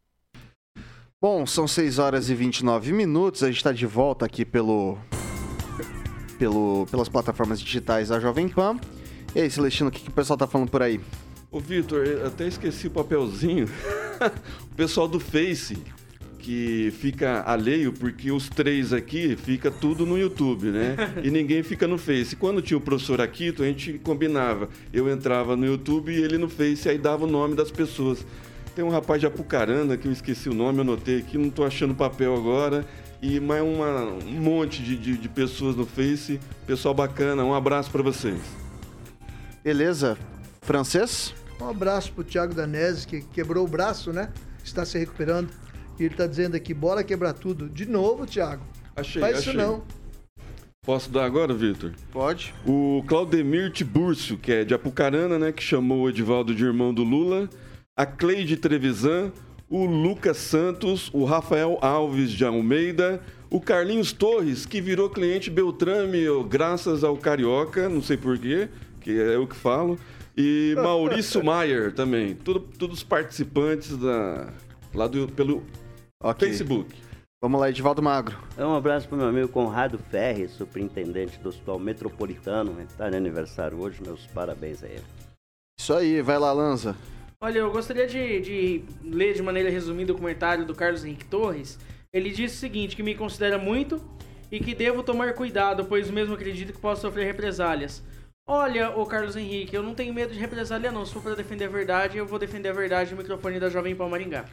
Bom, são 6 horas e 29 minutos. A gente está de volta aqui pelo, pelo, pelas plataformas digitais da Jovem Pan. E aí, Celestino, o que, que o pessoal tá falando por aí? Ô, Vitor, até esqueci o papelzinho. [laughs] o pessoal do Face, que fica alheio, porque os três aqui fica tudo no YouTube, né? [laughs] E ninguém fica no Face. Quando tinha o professor Aquito, a gente combinava. Eu entrava no YouTube e ele no Face, aí dava o nome das pessoas. Tem um rapaz de Apucarana, que eu esqueci o nome, anotei aqui, não tô achando o papel agora. E mais uma, um monte de, de, de pessoas no Face. Pessoal bacana, um abraço para vocês. Beleza? Francês? Um abraço pro Thiago Danese, que quebrou o braço, né? Está se recuperando. E ele tá dizendo aqui, bora quebrar tudo. De novo, Thiago. Achei, Faz achei. isso não. Posso dar agora, Vitor? Pode. O Claudemir Tiburcio, que é de Apucarana, né? Que chamou o Edivaldo de irmão do Lula. A Cleide Trevisan. O Lucas Santos. O Rafael Alves de Almeida. O Carlinhos Torres, que virou cliente Beltrame ó, graças ao Carioca, não sei porquê, que é eu que falo. E [laughs] Maurício Maier também. Tudo, todos os participantes da, lá do, pelo Ok. Facebook. Vamos lá, Edivaldo Magro. Um abraço para meu amigo Conrado Ferri, superintendente do Hospital Metropolitano. Está de aniversário hoje, meus parabéns a ele. Isso aí, vai lá, Lanza. Olha, eu gostaria de, de ler de maneira resumida o comentário do Carlos Henrique Torres. Ele disse o seguinte, que me considera muito e que devo tomar cuidado, pois mesmo acredito que posso sofrer represálias. Olha, ô Carlos Henrique, eu não tenho medo de represália não. Se for para defender a verdade, eu vou defender a verdade no microfone da Jovem Pan Maringá.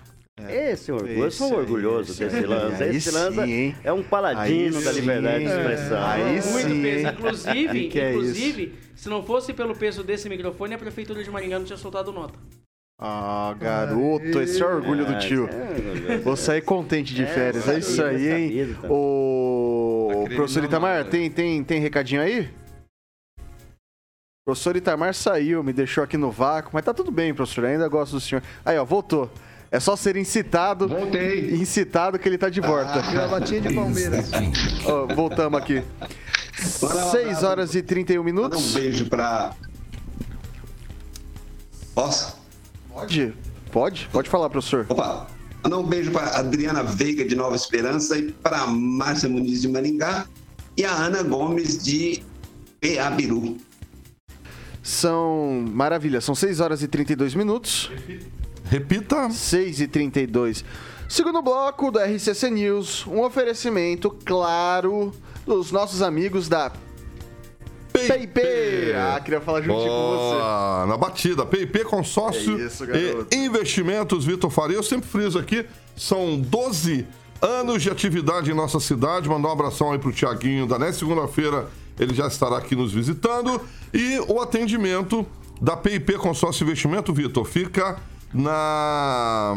Esse orgulho, eu sou orgulhoso esse desse. Lanza. Aí Esse sim, Lanza hein? é um paladino Aí da liberdade de sim. expressão. Aí Muito sim, peso. Inclusive, é inclusive, se não fosse pelo peso desse microfone, a prefeitura de Maringá não tinha soltado nota. Ah, garoto, esse é o orgulho do tio. É, Vou sair contente de É, férias, é isso aí, hein? também. O Tá querendo professor Itamar, né? tem, tem, tem recadinho aí? O professor Itamar saiu, me deixou aqui no vácuo, mas tá tudo bem, professor, ainda gosto do senhor. Aí, ó, voltou. É só ser incitado. Voltei. Incitado que ele tá de volta. Gravatinha de Palmeiras. [laughs] Ó, voltamos aqui. Manda um 6 abraço. horas e 31 Manda minutos. um beijo pra. Posso? Pode? Pode? Pode falar, professor. Opa! Mandar um beijo para Adriana Veiga de Nova Esperança e para Márcia Muniz de Maringá e a Ana Gomes de Peabiru. São. Maravilha, são 6 horas e 32 minutos. Repita. 6 e 32 Segundo bloco do RCC News, um oferecimento claro dos nossos amigos da PIP. Ah, queria falar juntinho com você. Na batida, PIP Consórcio É isso, e Investimentos Vitor Faria. Eu sempre friso aqui, são 12 anos de atividade em nossa cidade. Mandar um abração aí pro Tiaguinho da nesta segunda-feira. Ele já estará aqui nos visitando. E o atendimento da PIP Consórcio Investimento, Vitor, fica na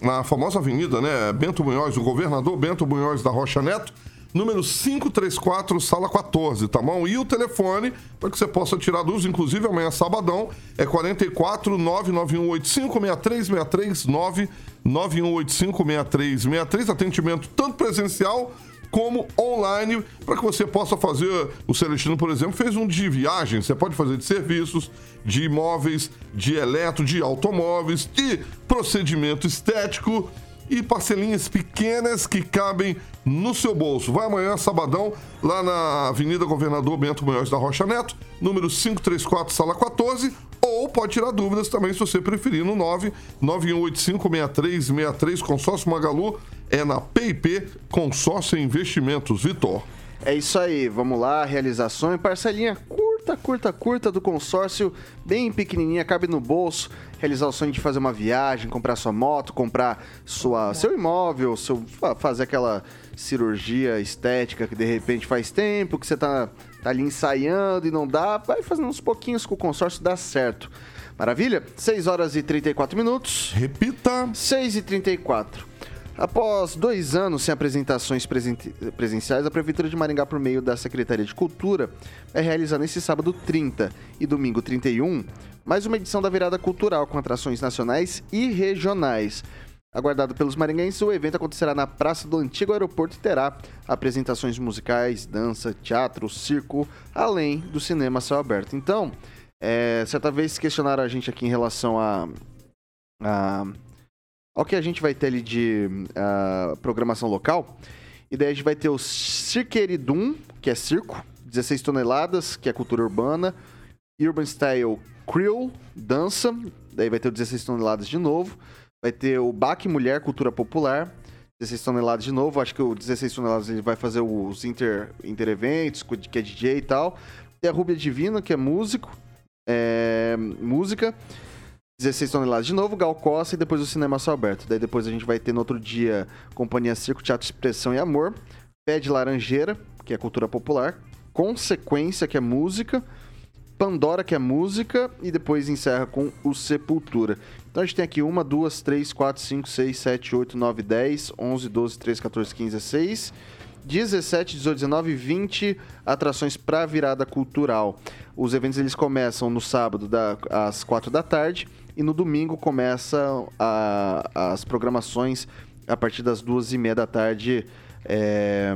na famosa avenida, né? Bento Munhoz, o governador Bento Munhoz da Rocha Neto, número 534, sala 14, tá bom? E o telefone, para que você possa tirar dúvidas, inclusive amanhã, sabadão, é 44 99185 6363 99185 6363, atendimento tanto presencial como online, para que você possa fazer. O Celestino, por exemplo, fez um de viagem. Você pode fazer de serviços, de imóveis, de eletro, de automóveis, de procedimento estético e parcelinhas pequenas que cabem no seu bolso. Vai amanhã, sabadão, lá na Avenida Governador Bento Munhoz da Rocha Neto, número 534, sala 14, ou pode tirar dúvidas também se você preferir no 991856363 Consórcio Magalu é na PIP Consórcio Investimentos. Vitor. É isso aí, vamos lá, realização parcelinha curta, curta, curta do consórcio, bem pequenininha, cabe no bolso. Realizar o sonho de fazer uma viagem, comprar sua moto, comprar sua, seu imóvel, seu, fa- fazer aquela cirurgia estética que de repente faz tempo que você tá, tá ali ensaiando e não dá, vai fazendo uns pouquinhos com o consórcio, dá certo. Maravilha? 6 horas e 34 minutos. Repita. 6 e 34 Após dois anos sem apresentações presen- presenciais, a Prefeitura de Maringá, por meio da Secretaria de Cultura, vai realizar nesse sábado 30 e domingo 31 mais uma edição da Virada Cultural com atrações nacionais e regionais. Aguardado pelos maringuenses, o evento acontecerá na Praça do Antigo Aeroporto e terá apresentações musicais, dança, teatro, circo, além do cinema céu aberto. Então, é, certa vez questionaram a gente aqui em relação a, a ao que a gente vai ter ali de ah, programação local. E daí a gente vai ter o Cirqueridum, que é circo, 16 toneladas, que é cultura urbana. Urban Style Creole, dança. Daí vai ter o 16 toneladas de novo. Vai ter o Baque Mulher, cultura popular. 16 toneladas de novo. Acho que o 16 toneladas ele vai fazer os inter, inter-eventos, que é DJ e tal. Tem a Rúbia Divina, que é músico. É, música. 16 toneladas de novo, Gal Costa e depois o Cinema Céu Aberto. Daí depois a gente vai ter no outro dia Companhia Circo, Teatro Expressão e Amor, Pé de Laranjeira, que é cultura popular, Consequência, que é música, Pandora, que é música, e depois encerra com o Sepultura. Então a gente tem aqui 1, 2, 3, 4, 5, 6, 7, 8, 9, 10, 11, 12, 13, 14, 15, 16, 17, 18, 19 e 20 atrações para virada cultural. Os eventos eles começam no sábado da, às 4 da tarde e no domingo começam a- as programações a partir das duas e meia da tarde. é,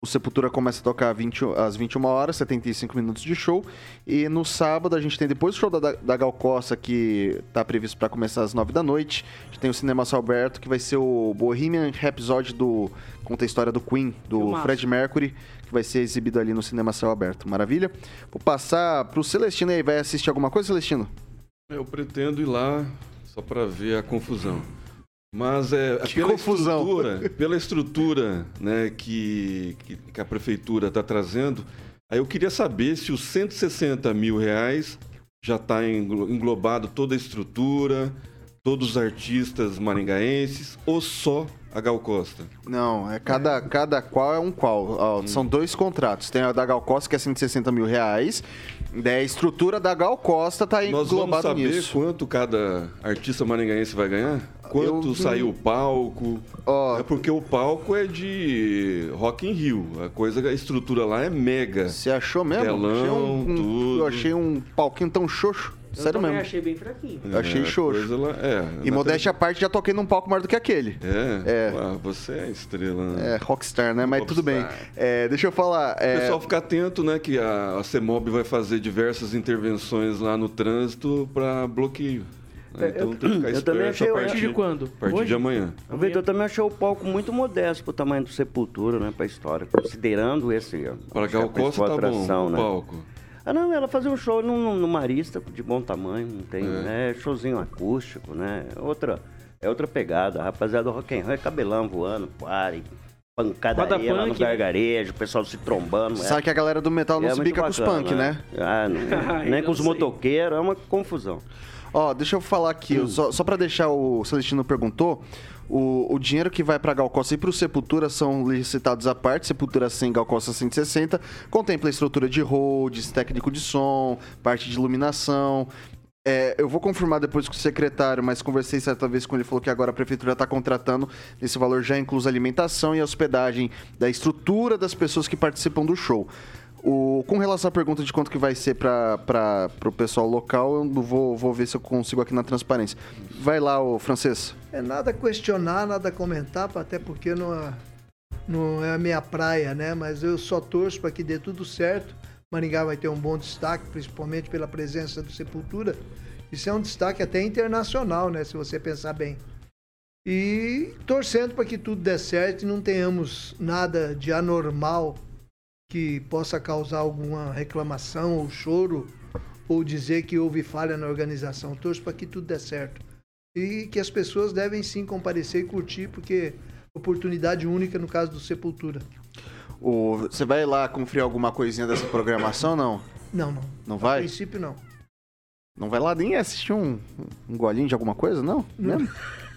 O Sepultura começa a tocar 20, às 21 horas, 75 minutos de show. E no sábado a gente tem depois o show da, da Gal Costa, que tá previsto para começar às 9 da noite. A gente tem o Cinema Alberto, que vai ser o Bohemian Rhapsody do. Conta a história do Queen, do. Fred Mercury, que vai ser exibido ali no Cinema Céu Aberto. Maravilha? Vou passar pro Celestino aí. Vai assistir alguma coisa, Celestino? Eu pretendo ir lá só para ver a confusão. Mas é Que pela confusão. estrutura, pela estrutura, né, que, que, que a prefeitura está trazendo. Aí eu queria saber se os 160 mil reais já está englobado toda a estrutura, todos os artistas maringaenses ou só a Gal Costa. Não, é cada, cada qual é um qual. Ó, São dois contratos. Tem a da Gal Costa, que é 160 mil reais. Daí a estrutura da Gal Costa tá Nós vamos saber nisso. quanto cada artista maringaense vai ganhar? Quanto Eu- saiu o palco? Ó, É porque o palco é de Rock in Rio. A coisa, a estrutura lá é mega. você achou mesmo? Telão, achei um, um- tudo. Eu achei um palquinho tão xoxo. Eu Sério também mesmo. achei bem fraquinho. Eu achei É, a xoxo. lá- é, E modéstia à parte, já toquei num palco maior do que aquele. É, É. Ah, você é estrela. né? É, rockstar, né? Mas tudo bem. É, deixa eu falar. O é, pessoal fica atento, né, que a, a CEMOB vai fazer diversas intervenções lá no trânsito para bloqueio. né? Então eu- tem que ficar eu também achei a partir, de quando? a partir Hoje? de amanhã. O Vitor também achou o palco muito modesto pro tamanho do Sepultura, né? Pra história, considerando esse. Para Gal Costa tá bom, atração, o né? palco. Ah, não, ela fazia um show no, no Marista de bom tamanho, não tem, né? Showzinho acústico, né? Outra, é outra pegada. A rapaziada do rock and roll é cabelão voando, pare, pancadaria Roda lá no né? gargarejo, o pessoal se trombando. Sabe que a galera do metal não é se bica com os bacana, punk, né? Ah, não- [laughs] nem com os motoqueiros, é uma confusão. Ó, deixa eu falar aqui, só, só para deixar o Celestino perguntou, o, o dinheiro que vai para Gal Costa e para o Sepultura são licitados à parte, Sepultura 100, Gal Costa 160, contempla a estrutura de holds, técnico de som, parte de iluminação. É, eu vou confirmar depois com o secretário, mas conversei certa vez com ele, falou que agora a prefeitura está contratando, esse valor já inclui alimentação e hospedagem da estrutura das pessoas que participam do show. O, com relação à pergunta de quanto que vai ser para o pessoal local, eu vou, vou ver se eu consigo aqui na transparência. Vai lá, o francês. É nada questionar, nada comentar, até porque não é, não é a minha praia, né? Mas eu só torço para que dê tudo certo. Maringá vai ter um bom destaque, principalmente pela presença do Sepultura. Isso é um destaque até internacional, né? Se você pensar bem. E torcendo para que tudo dê certo e não tenhamos nada de anormal que possa causar alguma reclamação ou choro ou dizer que houve falha na organização. Torço para que tudo dê certo e que as pessoas devem sim comparecer e curtir, porque oportunidade única no caso do Sepultura. O, você vai lá conferir alguma coisinha dessa programação não? Não, não. Não A vai? princípio, não. Não vai lá nem assistir um, um golinho de alguma coisa, não? Mesmo? [laughs]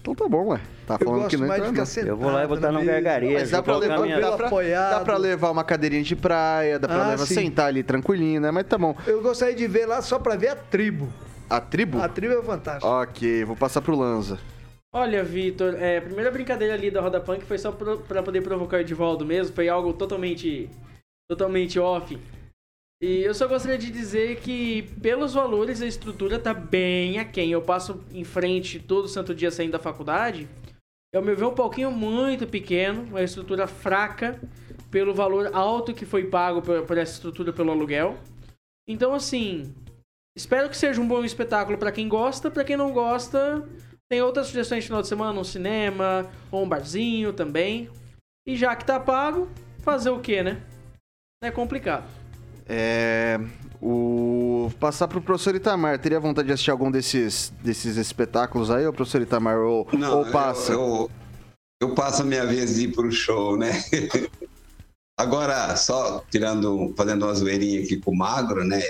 então tá bom, ué. Tá Eu falando que não mais de então ficar não. sentado. Eu vou lá e botar na no mesa. gargarejo. Mas dá pra, levar, minha- dá, pra, dá pra levar uma cadeirinha de praia, dá pra Ah, levar, sim. sentar ali tranquilinho, né? Mas tá bom. Eu gostaria de ver lá só para ver a tribo. A tribo? A tribo é fantástica. Ok, vou passar pro Lanza. Olha, Vitor, é, a primeira brincadeira ali da Roda Punk foi só pro, pra poder provocar o Edivaldo mesmo, foi algo totalmente, totalmente off. E eu só gostaria de dizer que, pelos valores, a estrutura tá bem aquém. Eu passo em frente todo santo dia saindo da faculdade, eu me vejo um pouquinho muito pequeno, uma estrutura fraca, pelo valor alto que foi pago por, por essa estrutura pelo aluguel. Então, assim, espero que seja um bom espetáculo pra quem gosta, pra quem não gosta, tem outras sugestões de final de semana, um cinema, ou um barzinho também. E já que tá pago, fazer o quê, né? É complicado. É. O. Passar pro professor Itamar. Teria vontade de assistir algum desses, desses espetáculos aí, ou professor Itamar? Ou, Não, ou passa? Eu, eu, eu passo a minha vez de ir pro show, né? [laughs] Agora, só tirando, fazendo uma zoeirinha aqui com o Magro, né?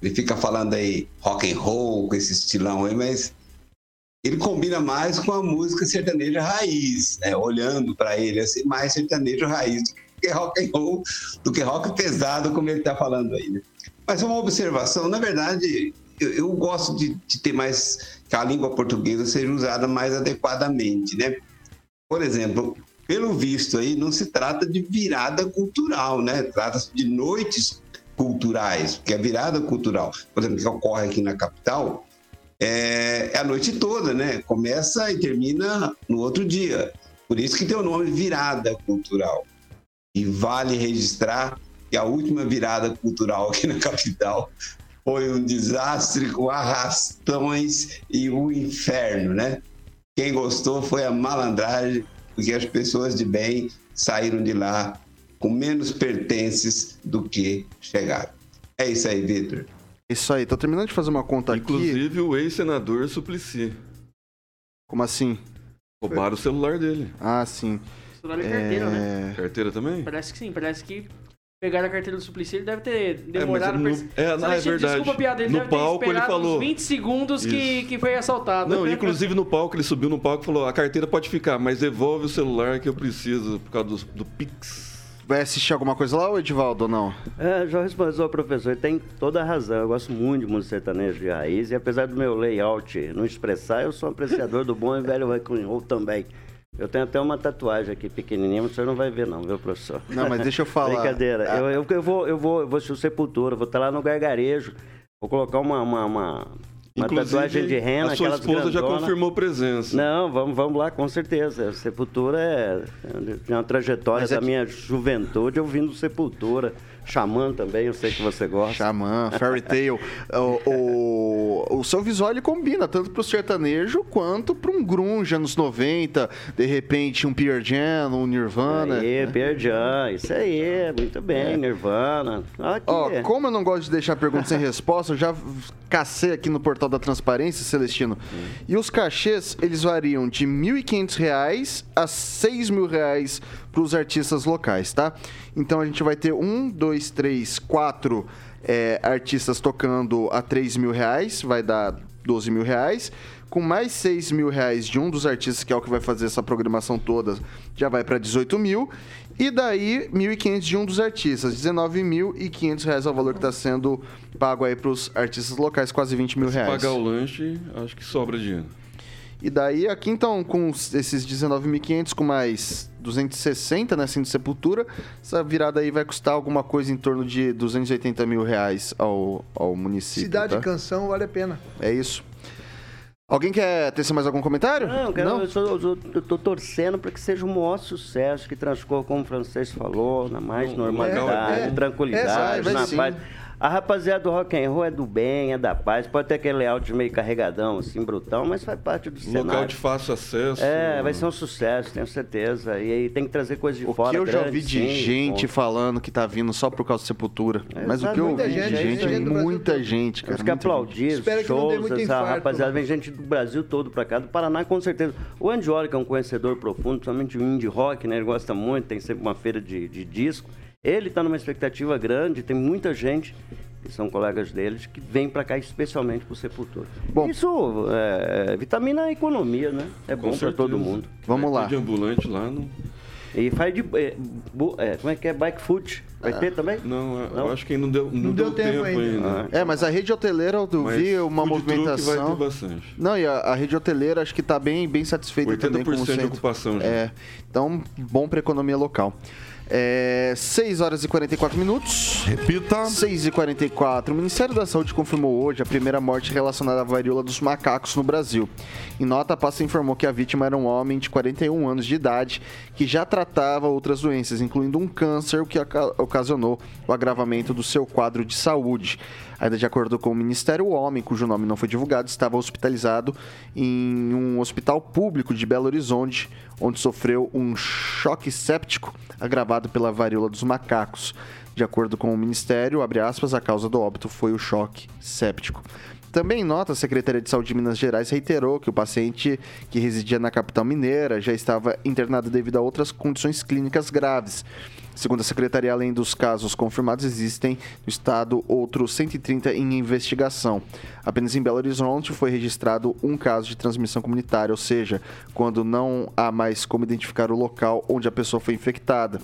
Ele fica falando aí rock and roll, com esse estilão aí, mas ele combina mais com a música sertaneja raiz, né? Olhando para ele assim, mais sertanejo raiz do que rock and roll, do que rock pesado, como ele tá falando aí, né? Mas uma observação, na verdade, eu, eu gosto de, de ter mais que a língua portuguesa seja usada mais adequadamente, né? Por exemplo, pelo visto aí, não se trata de virada cultural, né? Trata-se de noites culturais, porque a virada cultural, por exemplo, que ocorre aqui na capital, é, é a noite toda, né? Começa e termina no outro dia. Por isso que tem o nome virada cultural. E vale registrar que a última virada cultural aqui na capital foi um desastre com arrastões e o inferno, né? Quem gostou foi a malandragem, porque as pessoas de bem saíram de lá com menos pertences do que chegaram. É isso aí, Vitor. Isso aí, tô terminando de fazer uma conta Inclusive aqui. o ex-senador Suplicy. Como assim? Roubaram o celular dele. Ah, sim. Celular e carteira, né? Carteira também? Parece que sim, parece que pegaram a carteira do Suplicy, ele deve ter demorado... no- pra- é, não, é Celestino, verdade. Desculpa a piada, ele No deve ter palco ele esperado falou- uns 20 segundos que, Isso. que foi assaltado. Não, inclusive no palco, ele subiu no palco e falou: a carteira pode ficar, mas devolve o celular que eu preciso por causa do, do Pix. Vai assistir alguma coisa lá, ou Edivaldo, ou não? É, já respondeu o professor, ele tem toda a razão. Eu gosto muito de música sertaneja de raiz e apesar do meu layout não expressar, eu sou um apreciador do bom e velho rock and roll também. Eu tenho até uma tatuagem aqui pequenininha, mas o senhor não vai ver não, viu, professor? Não, mas deixa eu falar. [laughs] Brincadeira. Ah. Eu, eu, eu vou, eu vou, eu vou assistir o Sepultura, vou estar lá no gargarejo, vou colocar uma, uma, uma, uma tatuagem de rena, a sua esposa já grandona. confirmou presença. Não, vamos, vamos lá, com certeza. Sepultura é, é uma trajetória é da que- minha juventude ouvindo Sepultura. Xamã também, eu sei que você gosta. Xamã, Fairy Tail. [laughs] o, o, o seu visual ele combina tanto pro sertanejo quanto pra um grunge anos 90, de repente um Pearl Jam, um Nirvana. Aí, Pearl Jam, isso aí, muito bem, Nirvana. Aqui. Ó, como eu não gosto de deixar pergunta sem resposta, eu já cacei aqui no portal da transparência, Celestino. E os cachês, eles variam de 1.500 reais a 6 mil reais para os artistas locais, tá? Então a gente vai ter um, dois, três, quatro é, artistas tocando a 3 mil reais, vai dar 12 mil reais. Com mais 6 mil reais de um dos artistas, que é o que vai fazer essa programação toda, já vai para 18 mil. E daí, 1.500 de um dos artistas. 19.500 reais é o valor que está sendo pago aí para os artistas locais, quase 20 mil Se reais. pagar o lanche, acho que sobra dinheiro. E daí, aqui então, com esses 19.500, com mais 260, né, sendo sepultura, essa virada aí vai custar alguma coisa em torno de 280 mil reais ao, ao município. Cidade tá? e canção vale a pena. É isso. Alguém quer ter mais algum comentário? Não, eu, quero, Eu, sou- eu sou- eu tô torcendo para que seja um maior sucesso, que transcorra, como o francês falou, na mais No- normalidade, é, é. tranquilidade, É, na sim. paz. A rapaziada do rock and roll é do bem, é da paz. Pode ter aquele layout meio carregadão, assim, brutão, mas faz parte do Local cenário. de fácil acesso. É, vai ser um sucesso, tenho certeza. E aí tem que trazer coisa de O fora. que eu já grande, ouvi de sim, gente bom. falando que tá vindo só por causa de sepultura. É, Mas o sabe, que eu ouvi muita de gente, gente, muita gente do gente, cara. Temos que gente. aplaudir os que shows, muito essa infarto, rapaziada. Vem gente do Brasil todo pra cá, do Paraná com certeza. O Andioli, que é um conhecedor profundo, principalmente o indie rock, né? Ele gosta muito, tem sempre uma feira de, de disco. Ele tá numa expectativa grande, tem muita gente, que são colegas deles, que vem pra cá especialmente pro Sepultura. Bom. Isso é, vitamina a economia, né? É bom pra certeza. todo mundo. Vamos lá. De ambulante lá, não. E faz de. é, bu- é, como é que é? Bike food. Vai Ah. ter também? Não, eu Não? acho que não deu, não deu deu, tempo tempo, ainda. ainda. Ah. É, mas a rede hoteleira eu Mas vi uma movimentação. vai ter bastante. Não, e a, a rede hoteleira acho que tá bem, bem satisfeita também com o 80% de centro. ocupação já. É, então bom pra economia local. É, 6 horas e 44 minutos. Repita. 6 e 44 O Ministério da Saúde confirmou hoje a primeira morte relacionada à varíola dos macacos no Brasil. Em nota, a pasta informou que a vítima era um homem de 41 anos de idade que já tratava outras doenças, incluindo um câncer, o que oca- ocasionou o agravamento do seu quadro de saúde. Ainda de acordo com o Ministério, o homem, cujo nome não foi divulgado, estava hospitalizado em um hospital público de Belo Horizonte, onde sofreu um choque séptico agravado pela varíola dos macacos. De acordo com o Ministério, aspas, a causa do óbito foi o choque séptico. Também em nota, a Secretaria de Saúde de Minas Gerais reiterou que o paciente que residia na capital mineira já estava internado devido a outras condições clínicas graves. Segundo a secretaria, além dos casos confirmados, existem no estado outros 130 em investigação. Apenas em Belo Horizonte foi registrado um caso de transmissão comunitária, ou seja, quando não há mais como identificar o local onde a pessoa foi infectada.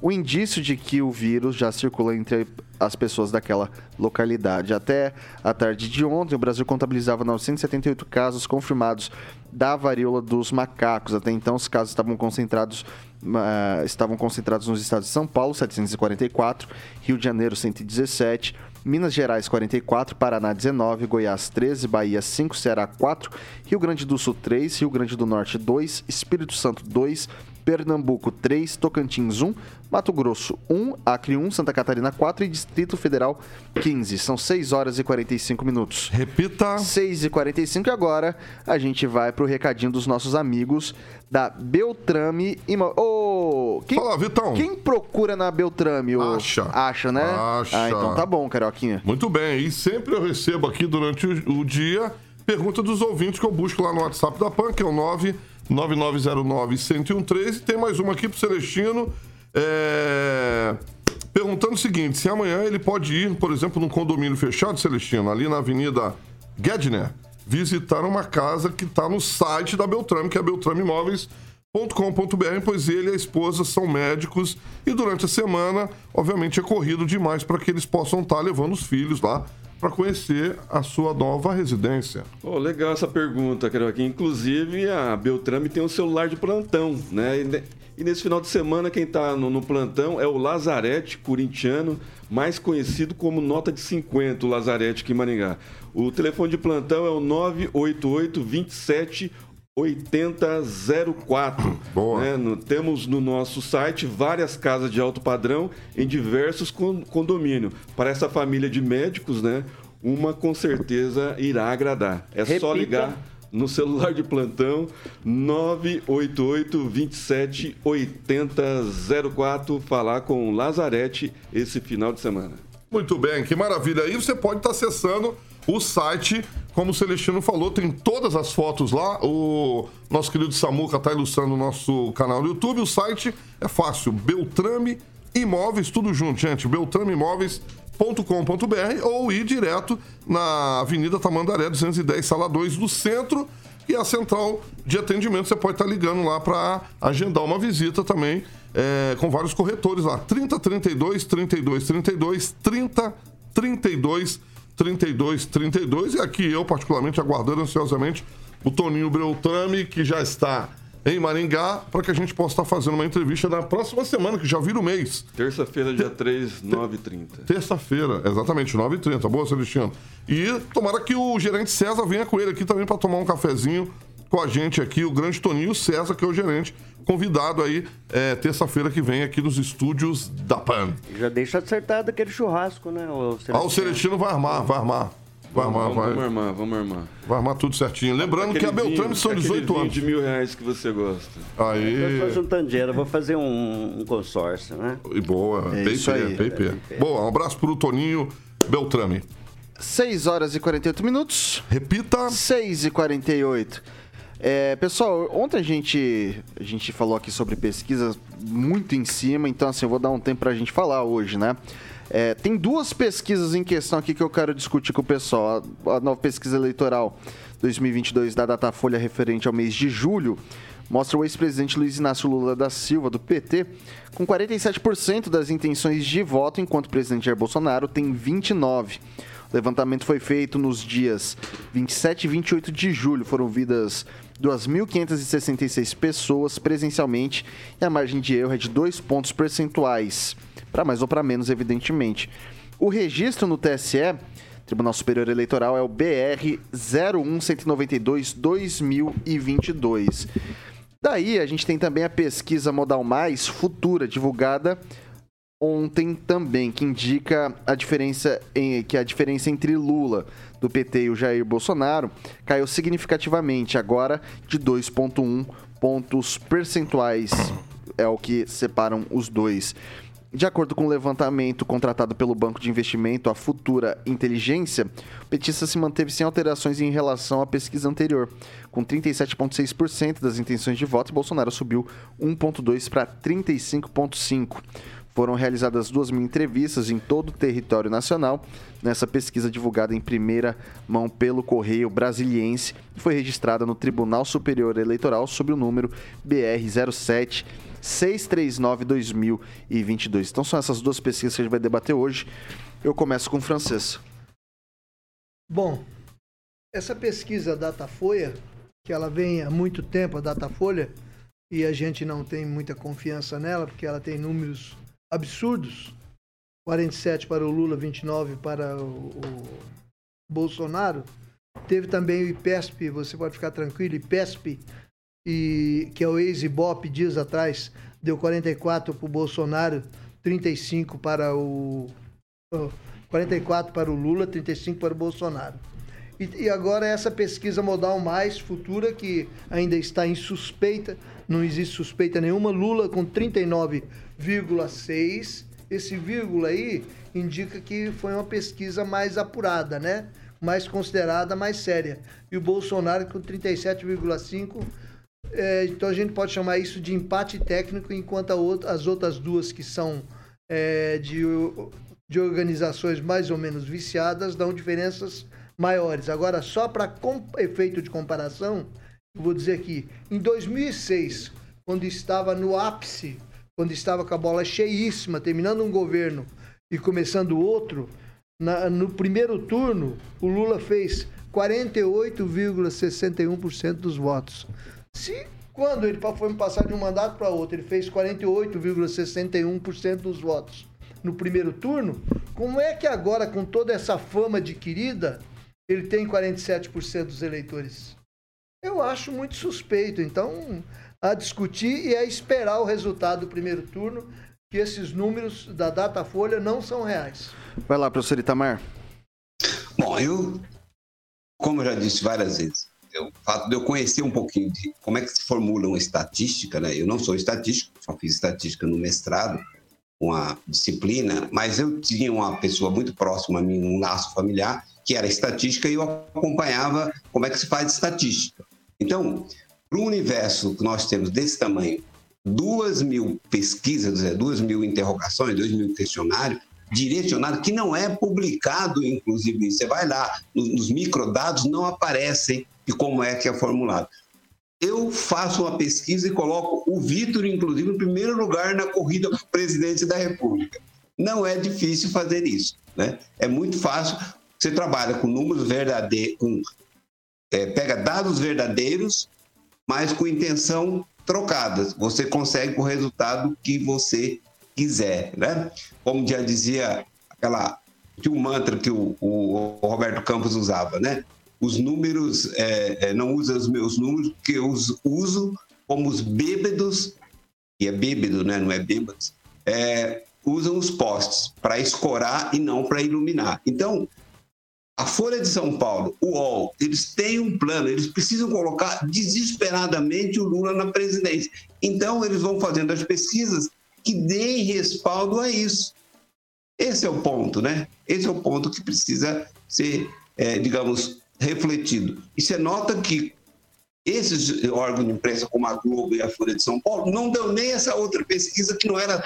O indício de que o vírus já circula entre as pessoas daquela localidade. Até a tarde de ontem, o Brasil contabilizava 978 casos confirmados da varíola dos macacos. Até então, os casos estavam concentrados, ah, estavam concentrados nos estados de São Paulo, 744, Rio de Janeiro, 117, Minas Gerais 44, Paraná 19, Goiás 13, Bahia 5, Ceará 4, Rio Grande do Sul 3, Rio Grande do Norte 2, Espírito Santo 2, Pernambuco 3, Tocantins 1, Mato Grosso 1, Acre 1, Santa Catarina 4 e Distrito Federal 15. São 6 horas e 45 minutos. Repita. 6 e 45 e agora a gente vai pro recadinho dos nossos amigos da Beltrame Imó... Ô, quem, Fala, Vitão. Quem procura na Beltrame? ô? Acha. Acha, né? Acha. Ah, então tá bom, Carioquinha. Muito bem, e sempre eu recebo aqui durante o, o dia pergunta dos ouvintes que eu busco lá no WhatsApp da PAN, que é o 99909-1013. E tem mais uma aqui pro Celestino, é, perguntando o seguinte: se amanhã ele pode ir, por exemplo, num condomínio fechado, Celestino, ali na Avenida Gedner, visitar uma casa que está no site da Beltrame, que é beltrameimóveis.com.br, pois ele e a esposa são médicos e durante a semana, obviamente, é corrido demais para que eles possam estar levando os filhos lá para conhecer a sua nova residência. Oh, legal essa pergunta, Carioca. Inclusive, a Beltrame tem um celular de plantão, né? E, e nesse final de semana, quem está no, no plantão é o Lazarete, corintiano, mais conhecido como Nota de 50, o Lazarete aqui em Maringá. O telefone de plantão é o 988 27 8004. [coughs] Boa. né? No- temos no nosso site várias casas de alto padrão em diversos con- condomínios. Para essa família de médicos, né? Uma com certeza irá agradar. É só Repita. ligar no celular de plantão 988 27 8004 falar com o Lazarete esse final de semana. Muito bem, que maravilha. Aí você pode estar acessando o site, como o Celestino falou, tem todas as fotos lá. O nosso querido Samuca está ilustrando o nosso canal no YouTube. O site é fácil, Beltrame Imóveis, tudo junto, gente. beltrameimóveis.com.br ou ir direto na Avenida Tamandaré 210, sala 2 do centro. E a central de atendimento você pode estar ligando lá para agendar uma visita também é, com vários corretores lá. 30 32 32 32 30 32 32 32 e aqui eu particularmente aguardando ansiosamente o Toninho Beltrame que já está em Maringá para que a gente possa estar fazendo uma entrevista na próxima semana que já vira o mês. Terça-feira, dia 3, 9h30. Terça-feira, exatamente, 9h30. Boa, Celestino. E tomara que o gerente César venha com ele aqui também para tomar um cafezinho com a gente aqui, o grande Toninho César, que é o gerente, convidado aí é, terça-feira que vem aqui nos estúdios da PAN. Já deixa acertado aquele churrasco, né? O Ah, o Celestino vai armar, vai armar. Vai armar, vamos, vamos vai, armar, vamos armar. vai armar tudo certinho. Lembrando que a Aquele Beltrame vinho- são aquele 18 vinho anos. de mil reais que você gosta. Eu Aí. tô juntando dinheiro, eu vou fazer um, um consórcio, né? E boa, É PIP, aí. PIP. Boa, um abraço pro Toninho Beltrame. 6 horas e 48 minutos. Repita. 6 e 48. É, pessoal, ontem a gente, a gente falou aqui sobre pesquisas muito em cima, então assim, eu vou dar um tempo pra gente falar hoje, né? É, tem duas pesquisas em questão aqui que eu quero discutir com o pessoal. A, a nova pesquisa eleitoral 2022 da Datafolha referente ao mês de julho mostra o ex-presidente Luiz Inácio Lula da Silva, do PT, com 47% das intenções de voto, enquanto o presidente Jair Bolsonaro tem 29%. O levantamento foi feito nos dias 27 e 28 de julho. Foram vidas 2.566 pessoas presencialmente e a margem de erro é de 2 pontos percentuais, para mais ou para menos, evidentemente. O registro no TSE, Tribunal Superior Eleitoral, é o BR 01192-2022. Daí a gente tem também a pesquisa Modal Mais Futura, divulgada ontem também, que indica a diferença em, que a diferença entre Lula do PT e o Jair Bolsonaro caiu significativamente, agora de 2,1 pontos percentuais é o que separam os dois. De acordo com o levantamento contratado pelo banco de investimento, a Futura Inteligência, o petista se manteve sem alterações em relação à pesquisa anterior, com 37,6% das intenções de voto Bolsonaro subiu 1,2% para 35,5%. Foram realizadas duas mil entrevistas em todo o território nacional nessa pesquisa divulgada em primeira mão pelo Correio Brasiliense e foi registrada no Tribunal Superior Eleitoral sob o número BR 07 639-2022. Então são essas duas pesquisas que a gente vai debater hoje. Eu começo com o francês. Bom, essa pesquisa Datafolha, que ela vem há muito tempo, a Datafolha, e a gente não tem muita confiança nela, porque ela tem números absurdos. 47 para o Lula, 29 para o, o Bolsonaro. Teve também o IPESP, você pode ficar tranquilo, IPESP, e, que é o ex-IBOP, dias atrás, deu 44 para o Bolsonaro, 35 para o. oh, 44 para o Lula, 35 para o Bolsonaro. E, e agora essa pesquisa modal mais futura, que ainda está em suspeita, não existe suspeita nenhuma, Lula com 39,6. Esse vírgula aí indica que foi uma pesquisa mais apurada, né? Mais considerada, mais séria. E o Bolsonaro com 37,5. É, então a gente pode chamar isso de empate técnico, enquanto outra- as outras duas que são é, de, de organizações mais ou menos viciadas dão diferenças maiores. Agora, só para efeito de comparação, vou dizer aqui, em 2006, quando estava no ápice, quando estava com a bola cheíssima, terminando um governo e começando outro, na- no primeiro turno, o Lula fez 48,61% dos votos. Se quando ele foi passar de um mandato para outro, ele fez 48,61% dos votos no primeiro turno, como é que agora, com toda essa fama adquirida, ele tem 47% dos eleitores? Eu acho muito suspeito. Então, a discutir e a esperar o resultado do primeiro turno, que esses números da Datafolha não são reais. Vai lá, professor Itamar. Bom, eu, como eu já disse várias vezes, eu- o fato de eu conhecer um pouquinho de como é que se formula uma estatística, né? Eu não sou estatístico, só fiz estatística no mestrado, uma disciplina, mas eu tinha uma pessoa muito próxima a mim, um laço familiar, que era estatística e eu acompanhava como é que se faz estatística. Então, para o universo que nós temos desse tamanho, duas mil pesquisas, é, duas mil interrogações, dois mil questionários, direcionado, que não é publicado, inclusive. Você vai lá, nos, microdados não aparecem de como é que é formulado. Eu faço uma pesquisa e coloco o Vitor, inclusive, em primeiro lugar na corrida para presidente da República. Não é difícil fazer isso, né? É muito fácil. Você trabalha com números verdadeiros, com, é, pega dados verdadeiros, mas com intenção trocadas. Você consegue o resultado que você quiser, né? Como já dizia aquela tinha um mantra que o, o Roberto Campos usava, né? Os números é, é, não usa os meus números, porque eu os uso como os bêbados e é bêbado, né? Não é bêbados. É, usam os postes para escorar e não para iluminar. Então, a Folha de São Paulo, o UOL, eles têm um plano, eles precisam colocar desesperadamente o Lula na presidência. Então, eles vão fazendo as pesquisas que deem respaldo a isso. Esse é o ponto, né? Esse é o ponto que precisa ser, é, digamos, refletido. E você nota que esses órgãos de imprensa, como a Globo e a Folha de São Paulo, não deu nem essa outra pesquisa que não era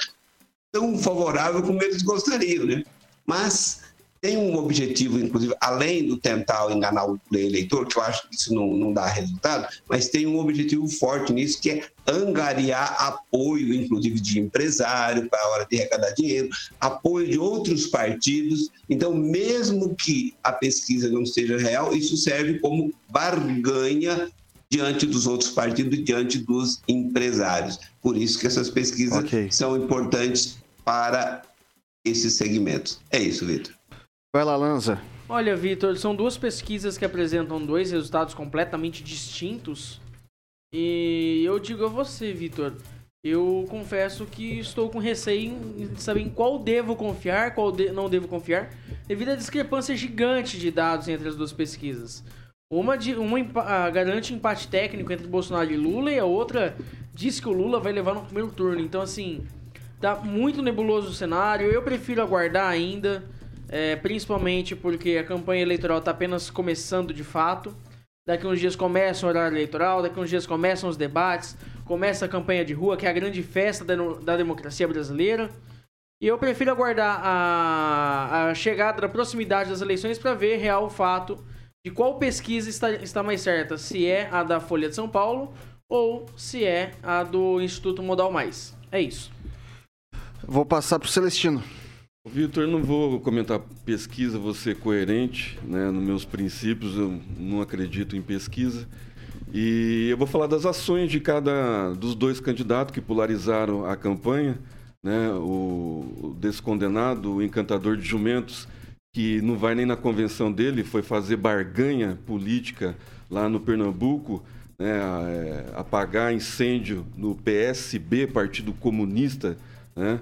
tão favorável como eles gostariam, né? Mas tem um objetivo, inclusive, além do tentar enganar o eleitor, que eu acho que isso não, não dá resultado, mas tem um objetivo forte nisso, que é angariar apoio, inclusive, de empresário para a hora de arrecadar dinheiro, apoio de outros partidos. Então, mesmo que a pesquisa não seja real, isso serve como barganha diante dos outros partidos, diante dos empresários. Por isso que essas pesquisas são importantes para esses segmentos. É isso, Vitor. Vai lá, Lanza. Olha, Vitor, são duas pesquisas que apresentam dois resultados completamente distintos. E eu digo a você, Vitor, eu confesso que estou com receio em saber em qual devo confiar, qual de- não devo confiar, devido à discrepância gigante de dados entre as duas pesquisas. Uma, de, uma ah, garante empate técnico entre Bolsonaro e Lula e a outra diz que o Lula vai levar no primeiro turno. Então, assim, tá muito nebuloso o cenário. Eu prefiro aguardar ainda, é, principalmente porque a campanha eleitoral está apenas começando de fato. Daqui uns dias começa o horário eleitoral, daqui uns dias começam os debates, começa a campanha de rua, que é a grande festa da, da democracia brasileira. E eu prefiro aguardar a, a chegada da proximidade das eleições para ver real o fato de qual pesquisa está, está mais certa, se é a da Folha de São Paulo ou se é a do Instituto Modal Mais. É isso. Vou passar pro Celestino. Vitor, não vou comentar pesquisa, vou ser coerente né, nos meus princípios, eu não acredito em pesquisa. E eu vou falar das ações de cada dos dois candidatos que polarizaram a campanha. né, o, o descondenado, o encantador de jumentos, que não vai nem na convenção dele, foi fazer barganha política lá no Pernambuco, né, é, apagar incêndio no PSB, Partido Comunista, né,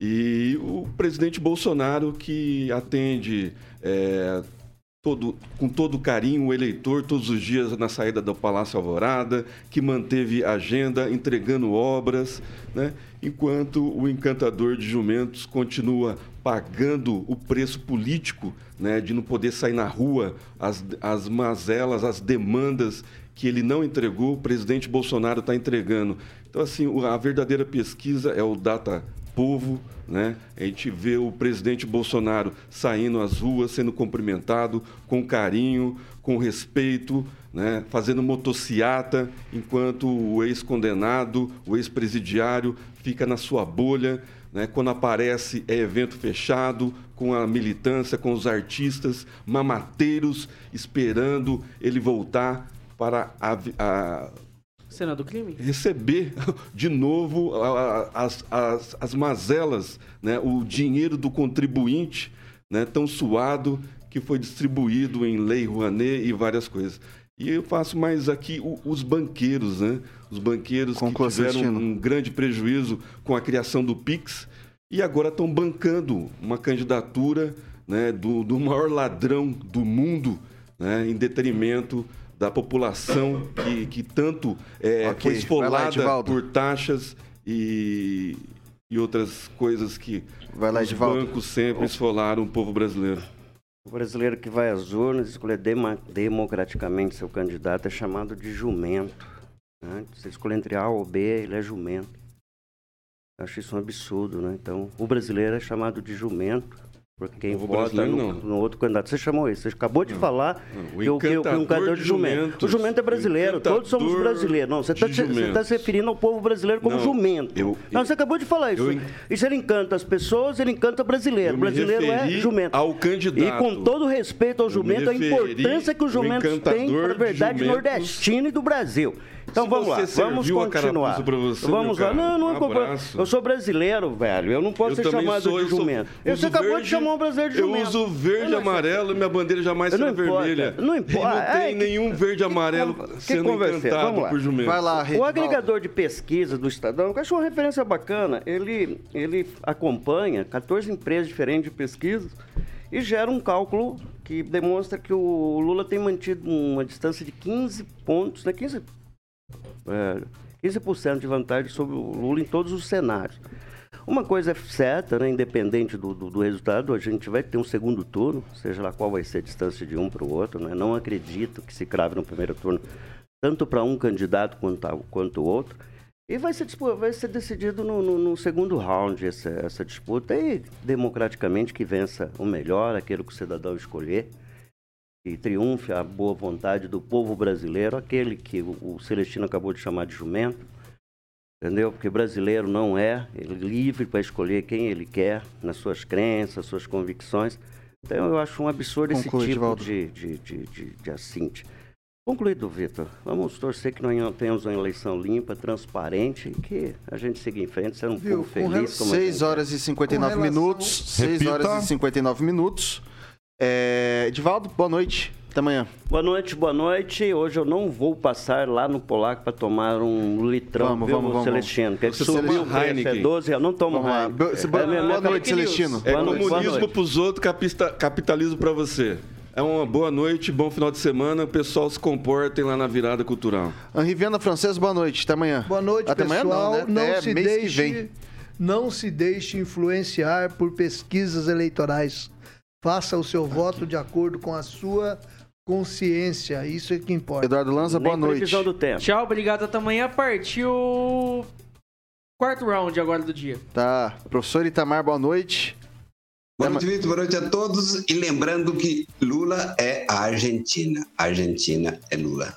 e o presidente Bolsonaro que atende é, todo, com todo carinho o eleitor todos os dias na saída do Palácio Alvorada, que manteve agenda entregando obras, né? enquanto o encantador de jumentos continua pagando o preço político né? de não poder sair na rua, as, as mazelas, as demandas que ele não entregou, o presidente Bolsonaro está entregando. Então, assim, a verdadeira pesquisa é o Data Povo, né? A gente vê o presidente Bolsonaro saindo às ruas, sendo cumprimentado com carinho, com respeito, né? fazendo motociata, enquanto o ex-condenado, o ex-presidiário fica na sua bolha. Né? Quando aparece, é evento fechado, com a militância, com os artistas, mamateiros, esperando ele voltar para a, a Cena do crime? Receber [laughs] de novo as, as, as mazelas, né? o dinheiro do contribuinte né? tão suado que foi distribuído em Lei Rouanet e várias coisas. E eu faço mais aqui os banqueiros, né? Os banqueiros que tiveram um grande prejuízo com a criação do Pix e agora estão bancando uma candidatura né, do, do maior ladrão do mundo né, em detrimento da população que, que tanto é, okay. foi esfolada lá, por taxas e, e outras coisas que lá, os bancos sempre esfolaram o povo brasileiro. O brasileiro que vai às urnas escolher democraticamente seu candidato é chamado de jumento. Né? Você escolhe entre A ou B, ele é jumento. Eu acho isso um absurdo, né? Então, o brasileiro é chamado de jumento porque quem vota no, no, outro candidato. Você chamou isso. Você acabou de não, falar não, o que, que, o encantador de jumento. O jumento é brasileiro. Todos somos brasileiros. Não, você está se, tá se referindo ao povo brasileiro como não, jumento. Eu, não, você acabou de falar isso. Eu, isso ele encanta as pessoas, ele encanta o brasileiro. O brasileiro é jumento. Ao candidato. E com todo respeito ao jumento, a importância que os jumentos têm para a verdade nordestina e do Brasil. Então Se vamos lá, vamos continuar. Você, vamos lá. Não, não, um eu sou brasileiro, velho. Eu não posso eu ser chamado sou, de jumento. Você acabou de chamar um brasileiro de jumento. Eu uso verde e amarelo e minha bandeira jamais será vermelha. Não importa. não tem é, nenhum verde e amarelo que, sendo encantado por jumento. Vai lá, O agregador de pesquisa do Estadão, que eu acho uma referência bacana, ele, ele acompanha 14 empresas diferentes de pesquisa e gera um cálculo que demonstra que o Lula tem mantido uma distância de 15 pontos, né? 15 é, 15% de vantagem sobre o Lula em todos os cenários. Uma coisa é certa, né, independente do, do, do, resultado, a gente vai ter um segundo turno, seja lá qual vai ser a distância de um para o outro. Né? Não acredito que se crave no primeiro turno, tanto para um candidato quanto, o outro. E vai ser, vai ser decidido no, no, no segundo round essa, essa disputa e, democraticamente, que vença o melhor, aquele que o cidadão escolher que triunfe a boa vontade do povo brasileiro, aquele que o Celestino acabou de chamar de jumento, entendeu? Porque brasileiro não é, ele é livre para escolher quem ele quer, nas suas crenças, suas convicções. Então eu acho um absurdo Conclui, esse tipo de, de, de, de, de assinte. Concluído, Vitor. Vamos torcer que nós tenhamos uma eleição limpa, transparente e que a gente siga em frente, ser um Viu, povo feliz. 6 horas e 59 relação... minutos. 6 horas e 59 minutos. É, Edivaldo, boa noite. Até amanhã. Boa noite, boa noite. Hoje eu não vou passar lá no Polaco para tomar um litrão, vamos, viu, vamos, vamos, Celestino? Porque subiu o preço, é 12 reais. Não tomo Heineken. É, boa, é, boa noite, Celestino. É comunismo para os outros, capitalismo para você. É uma boa noite, bom final de semana. O pessoal se comportem lá na virada cultural. Henri Viana Francês, boa noite. Até amanhã. Boa noite, Até pessoal. Amanhã não, né? não se deixe, Não se deixe influenciar por pesquisas eleitorais. Faça o seu voto de acordo com a sua consciência. Isso é que importa. Eduardo Lanza, boa noite. Do tempo. Tchau, obrigado. Até amanhã. Partiu quarto round agora do dia. Tá. Professor Itamar, boa noite. Boa noite, Vitor. Boa noite a todos. E lembrando que Lula é a Argentina. A Argentina é Lula.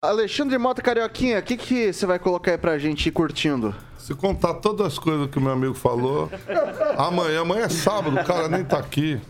Alexandre Mota Carioquinha, o que, que você vai colocar aí pra gente ir curtindo? Se contar todas as coisas que o meu amigo falou, [laughs] amanhã, amanhã é sábado, o cara nem tá aqui.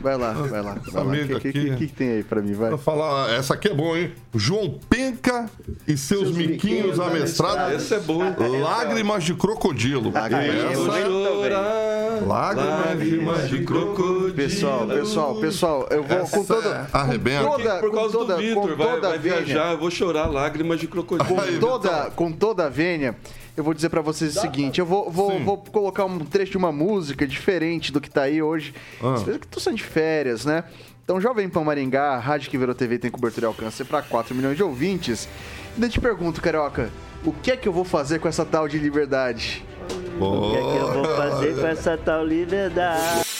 Vai lá, vai lá. Vai lá. O que, que, que, que tem aí pra mim? Vai. Pra falar, essa aqui é boa, hein? João Penca e seus, Seus miquinhos miquinhos amestrados. Essa é boa. Lágrimas de crocodilo. Lágrimas Essa- Lágrimas de crocodilo. Pessoal, pessoal, pessoal, eu vou com Essa toda. é arrebenta. com toda, Por com causa toda, do Vitor, com vai, toda vai vênia, viajar, eu vou chorar lágrimas de crocodilo. com toda, com toda a vênia, eu vou dizer pra vocês o seguinte: eu vou, vou, vou colocar um trecho de uma música diferente do que tá aí hoje. Ah. Que tô saindo de férias, né? Então, Jovem Pan Maringá, a rádio que virou TV tem cobertura e alcance pra 4 milhões de ouvintes. E daí eu te pergunto, Carioca, o que é que eu vou fazer com essa tal de liberdade? O que é que eu vou fazer com essa tal liberdade?